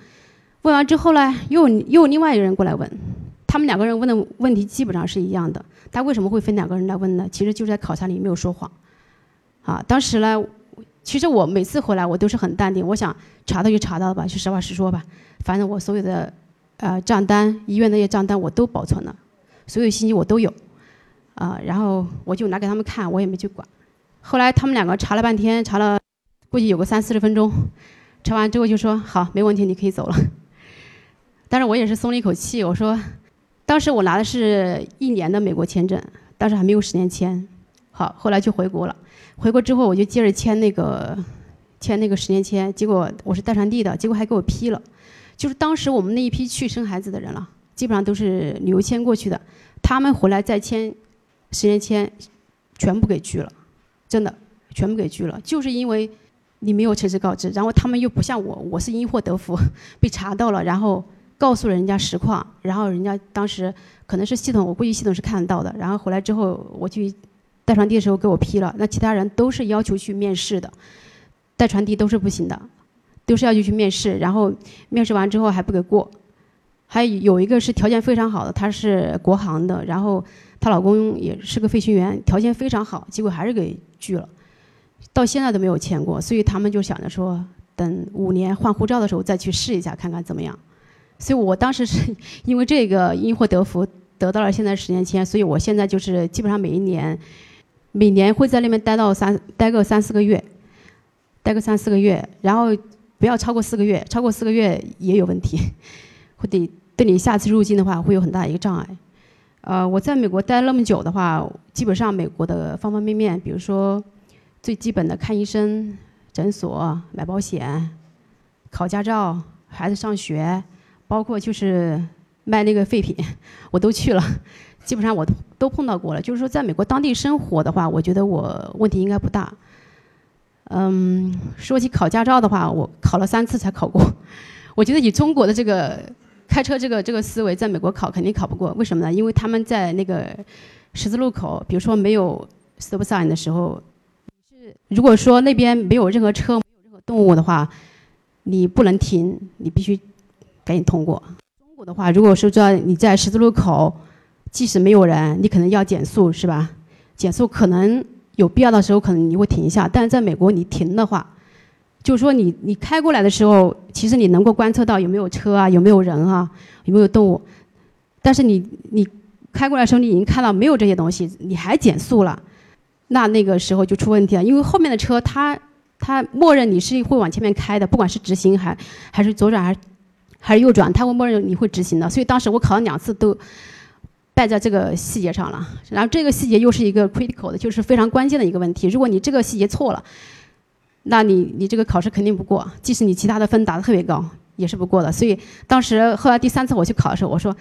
问完之后呢，又又有另外一个人过来问，他们两个人问的问题基本上是一样的。他为什么会分两个人来问呢？其实就是在考察里没有说谎。啊，当时呢，其实我每次回来我都是很淡定，我想查到就查到吧，就实话实说吧。反正我所有的呃账单、医院那些账单我都保存了，所有信息我都有，啊、然后我就拿给他们看，我也没去管。后来他们两个查了半天，查了估计有个三四十分钟，查完之后就说好，没问题，你可以走了。但是我也是松了一口气，我说，当时我拿的是一年的美国签证，当时还没有十年签。好，后来就回国了。回国之后我就接着签那个签那个十年签，结果我是带传递的，结果还给我批了。就是当时我们那一批去生孩子的人了，基本上都是旅游签过去的，他们回来再签十年签，全部给拒了，真的全部给拒了，就是因为你没有诚实告知，然后他们又不像我，我是因祸得福，被查到了，然后告诉了人家实况，然后人家当时可能是系统，我估计系统是看得到的，然后回来之后我去带传递的时候给我批了，那其他人都是要求去面试的，带传递都是不行的，都是要求去面试，然后面试完之后还不给过，还有一个是条件非常好的，她是国航的，然后她老公也是个飞行员，条件非常好，结果还是给拒了，到现在都没有签过，所以他们就想着说，等五年换护照的时候再去试一下，看看怎么样。所以我当时是因为这个因祸得福，得到了现在十年签，所以我现在就是基本上每一年，每年会在那边待到三待个三四个月，待个三四个月，然后不要超过四个月，超过四个月也有问题，会对对你下次入境的话会有很大一个障碍。呃，我在美国待那么久的话，基本上美国的方方面面，比如说最基本的看医生、诊所、买保险、考驾照、孩子上学，包括就是卖那个废品，我都去了，基本上我都碰到过了。就是说，在美国当地生活的话，我觉得我问题应该不大。嗯，说起考驾照的话，我考了三次才考过。我觉得以中国的这个开车这个这个思维，在美国考肯定考不过。为什么呢？因为他们在那个十字路口，比如说没有 stop sign 的时候，如果说那边没有任何车、没有任何动物的话，你不能停，你必须赶紧通过。中国的话，如果说在你在十字路口，即使没有人，你可能要减速，是吧？减速可能有必要的时候，可能你会停一下。但是在美国，你停的话，就是说你你开过来的时候，其实你能够观测到有没有车啊，有没有人啊，有没有动物。但是你你开过来的时候，你已经看到没有这些东西，你还减速了，那那个时候就出问题了，因为后面的车它它默认你是会往前面开的，不管是直行还还是左转还还是右转，它会默认你会直行的。所以当时我考了两次都败在这个细节上了。然后这个细节又是一个 critical 的，就是非常关键的一个问题。如果你这个细节错了，那你你这个考试肯定不过，即使你其他的分打得特别高，也是不过的。所以当时后来第三次我去考的时候，我说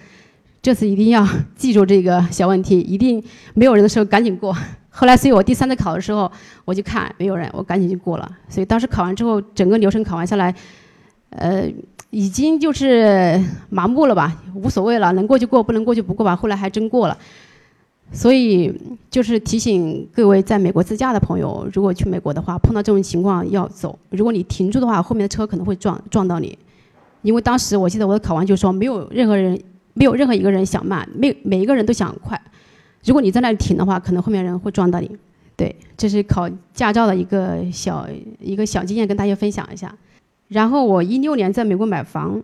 这次一定要记住这个小问题，一定没有人的时候赶紧过。后来，所以我第三次考的时候，我就看没有人，我赶紧就过了。所以当时考完之后，整个流程考完下来，呃，已经就是麻木了吧，无所谓了，能过就过，不能过就不过吧。后来还真过了。所以就是提醒各位在美国自驾的朋友，如果去美国的话，碰到这种情况要走。如果你停住的话，后面的车可能会撞撞到你。因为当时我记得我考完就说，没有任何人，没有任何一个人想慢，每每一个人都想快。如果你在那里停的话，可能后面人会撞到你。对，这是考驾照的一个小一个小经验，跟大家分享一下。然后我一六年在美国买房，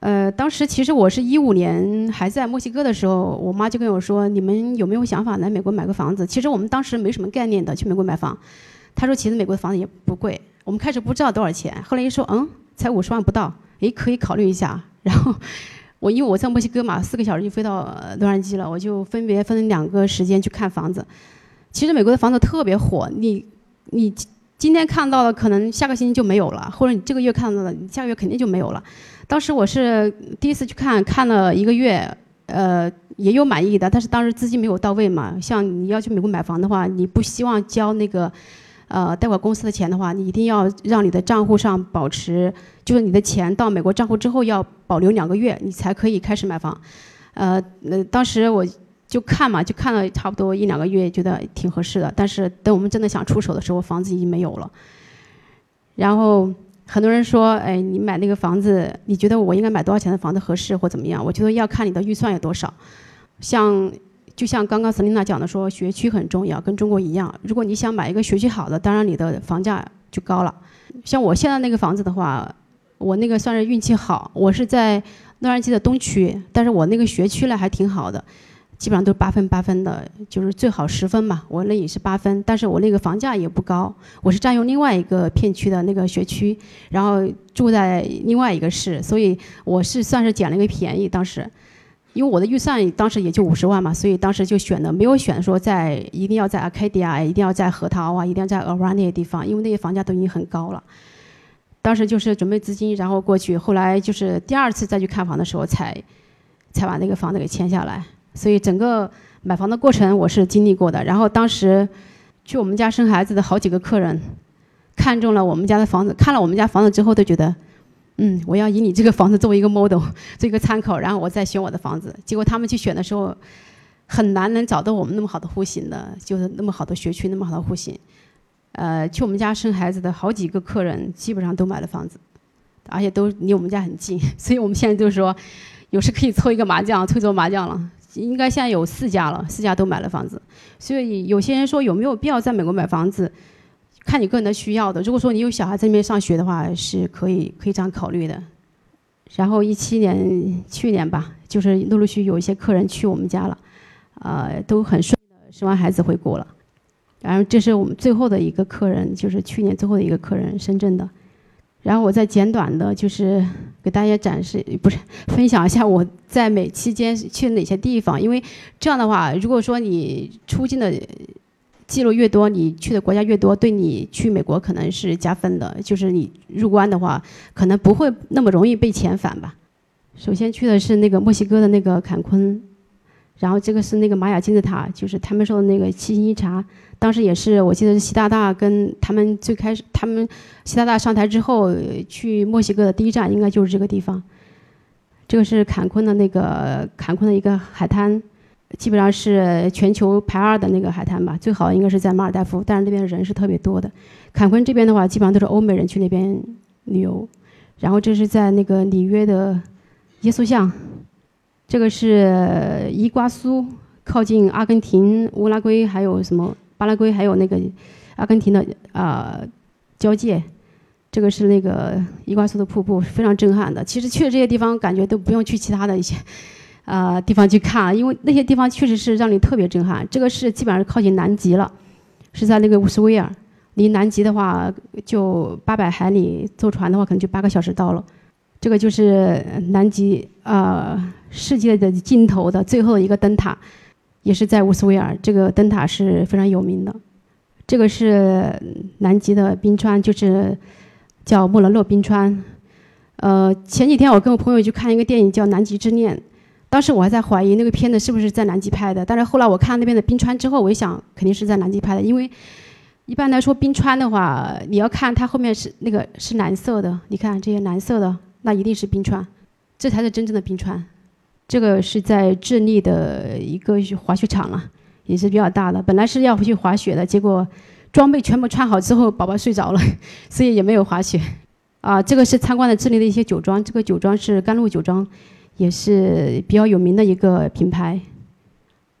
呃，当时其实我是一五年还在墨西哥的时候，我妈就跟我说：“你们有没有想法来美国买个房子？”其实我们当时没什么概念的，去美国买房。她说：“其实美国的房子也不贵。”我们开始不知道多少钱，后来一说：“嗯，才五十万不到，诶，可以考虑一下。”然后我因为我在墨西哥嘛，四个小时就飞到洛杉矶了，我就分别分两个时间去看房子。其实美国的房子特别火，你你今天看到的，可能下个星期就没有了，或者你这个月看到的，你下个月肯定就没有了。当时我是第一次去看，看了一个月，呃，也有满意的，但是当时资金没有到位嘛。像你要去美国买房的话，你不希望交那个呃贷款公司的钱的话，你一定要让你的账户上保持，就是你的钱到美国账户之后要保留两个月，你才可以开始买房。呃，呃，当时我就看嘛，就看了差不多一两个月，觉得挺合适的。但是等我们真的想出手的时候，房子已经没有了。然后很多人说，哎，你买那个房子，你觉得我应该买多少钱的房子合适或怎么样？我觉得要看你的预算有多少。像就像刚刚 Selina 讲的说，学区很重要，跟中国一样。如果你想买一个学区好的，当然你的房价就高了。像我现在那个房子的话，我那个算是运气好，我是在洛杉矶的东区，但是我那个学区呢还挺好的，基本上都八分八分的，就是最好十分嘛。我那也是八分，但是我那个房价也不高，我是占用另外一个片区的那个学区，然后住在另外一个市，所以我是算是捡了一个便宜。当时，因为我的预算当时也就五十万嘛，所以当时就选的没有选说在一定要在 Arcadia，一定要在核桃啊，一定要在 Aurora 那些地方，因为那些房价都已经很高了。当时就是准备资金，然后过去，后来就是第二次再去看房的时候，才才把那个房子给签下来。所以整个买房的过程我是经历过的。然后当时去我们家生孩子的好几个客人，看中了我们家的房子，看了我们家房子之后都觉得，嗯，我要以你这个房子作为一个 model，做一个参考，然后我再选我的房子。结果他们去选的时候，很难能找到我们那么好的户型的，就是那么好的学区，那么好的户型。呃，去我们家生孩子的好几个客人，基本上都买了房子，而且都离我们家很近，所以我们现在就是说，有时可以凑一个麻将，凑桌麻将了。应该现在有四家了，四家都买了房子。所以有些人说有没有必要在美国买房子，看你个人的需要的。如果说你有小孩在那边上学的话，是可以可以这样考虑的。然后一七年去年吧，就是陆陆续有一些客人去我们家了，呃，都很顺的生完孩子回国了。然后这是我们最后的一个客人，就是去年最后的一个客人，深圳的。然后我再简短的，就是给大家展示，不是分享一下我在美期间去哪些地方。因为这样的话，如果说你出境的记录越多，你去的国家越多，对你去美国可能是加分的。就是你入关的话，可能不会那么容易被遣返吧。首先去的是那个墨西哥的那个坎昆，然后这个是那个玛雅金字塔，就是他们说的那个七星一茶。当时也是，我记得是习大大跟他们最开始，他们习大大上台之后去墨西哥的第一站应该就是这个地方。这个是坎昆的那个坎昆的一个海滩，基本上是全球排二的那个海滩吧，最好应该是在马尔代夫，但是那边人是特别多的。坎昆这边的话，基本上都是欧美人去那边旅游。然后这是在那个里约的耶稣像，这个是伊瓜苏，靠近阿根廷、乌拉圭还有什么？巴拉圭还有那个阿根廷的啊交界，这个是那个伊瓜苏的瀑布，非常震撼的。其实去了这些地方，感觉都不用去其他的一些啊地方去看啊，因为那些地方确实是让你特别震撼。这个是基本上靠近南极了，是在那个乌斯威尔，离南极的话就八百海里，坐船的话可能就八个小时到了。这个就是南极啊世界的尽头的最后一个灯塔。也是在乌斯威尔，这个灯塔是非常有名的。这个是南极的冰川，就是叫莫伦洛冰川。呃，前几天我跟我朋友去看一个电影叫《南极之恋》，当时我还在怀疑那个片子是不是在南极拍的，但是后来我看那边的冰川之后，我一想肯定是在南极拍的，因为一般来说冰川的话，你要看它后面是那个是蓝色的，你看这些蓝色的，那一定是冰川，这才是真正的冰川。这个是在智利的一个滑雪场了，也是比较大的。本来是要回去滑雪的，结果装备全部穿好之后，宝宝睡着了，所以也没有滑雪。啊，这个是参观的智利的一些酒庄，这个酒庄是甘露酒庄，也是比较有名的一个品牌。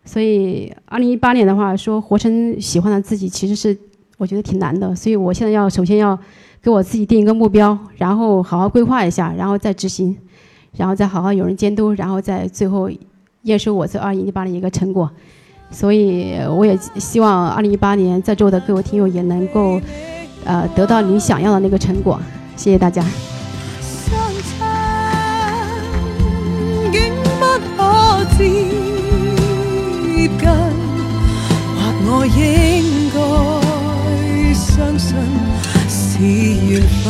所以，二零一八年的话，说活成喜欢的自己，其实是我觉得挺难的。所以我现在要首先要给我自己定一个目标，然后好好规划一下，然后再执行。然后再好好有人监督，然后再最后验收我这二零一八年一个成果。所以我也希望二零一八年在座的各位听友也能够，呃，得到你想要的那个成果。谢谢大家。接近。或我应该相信是缘分。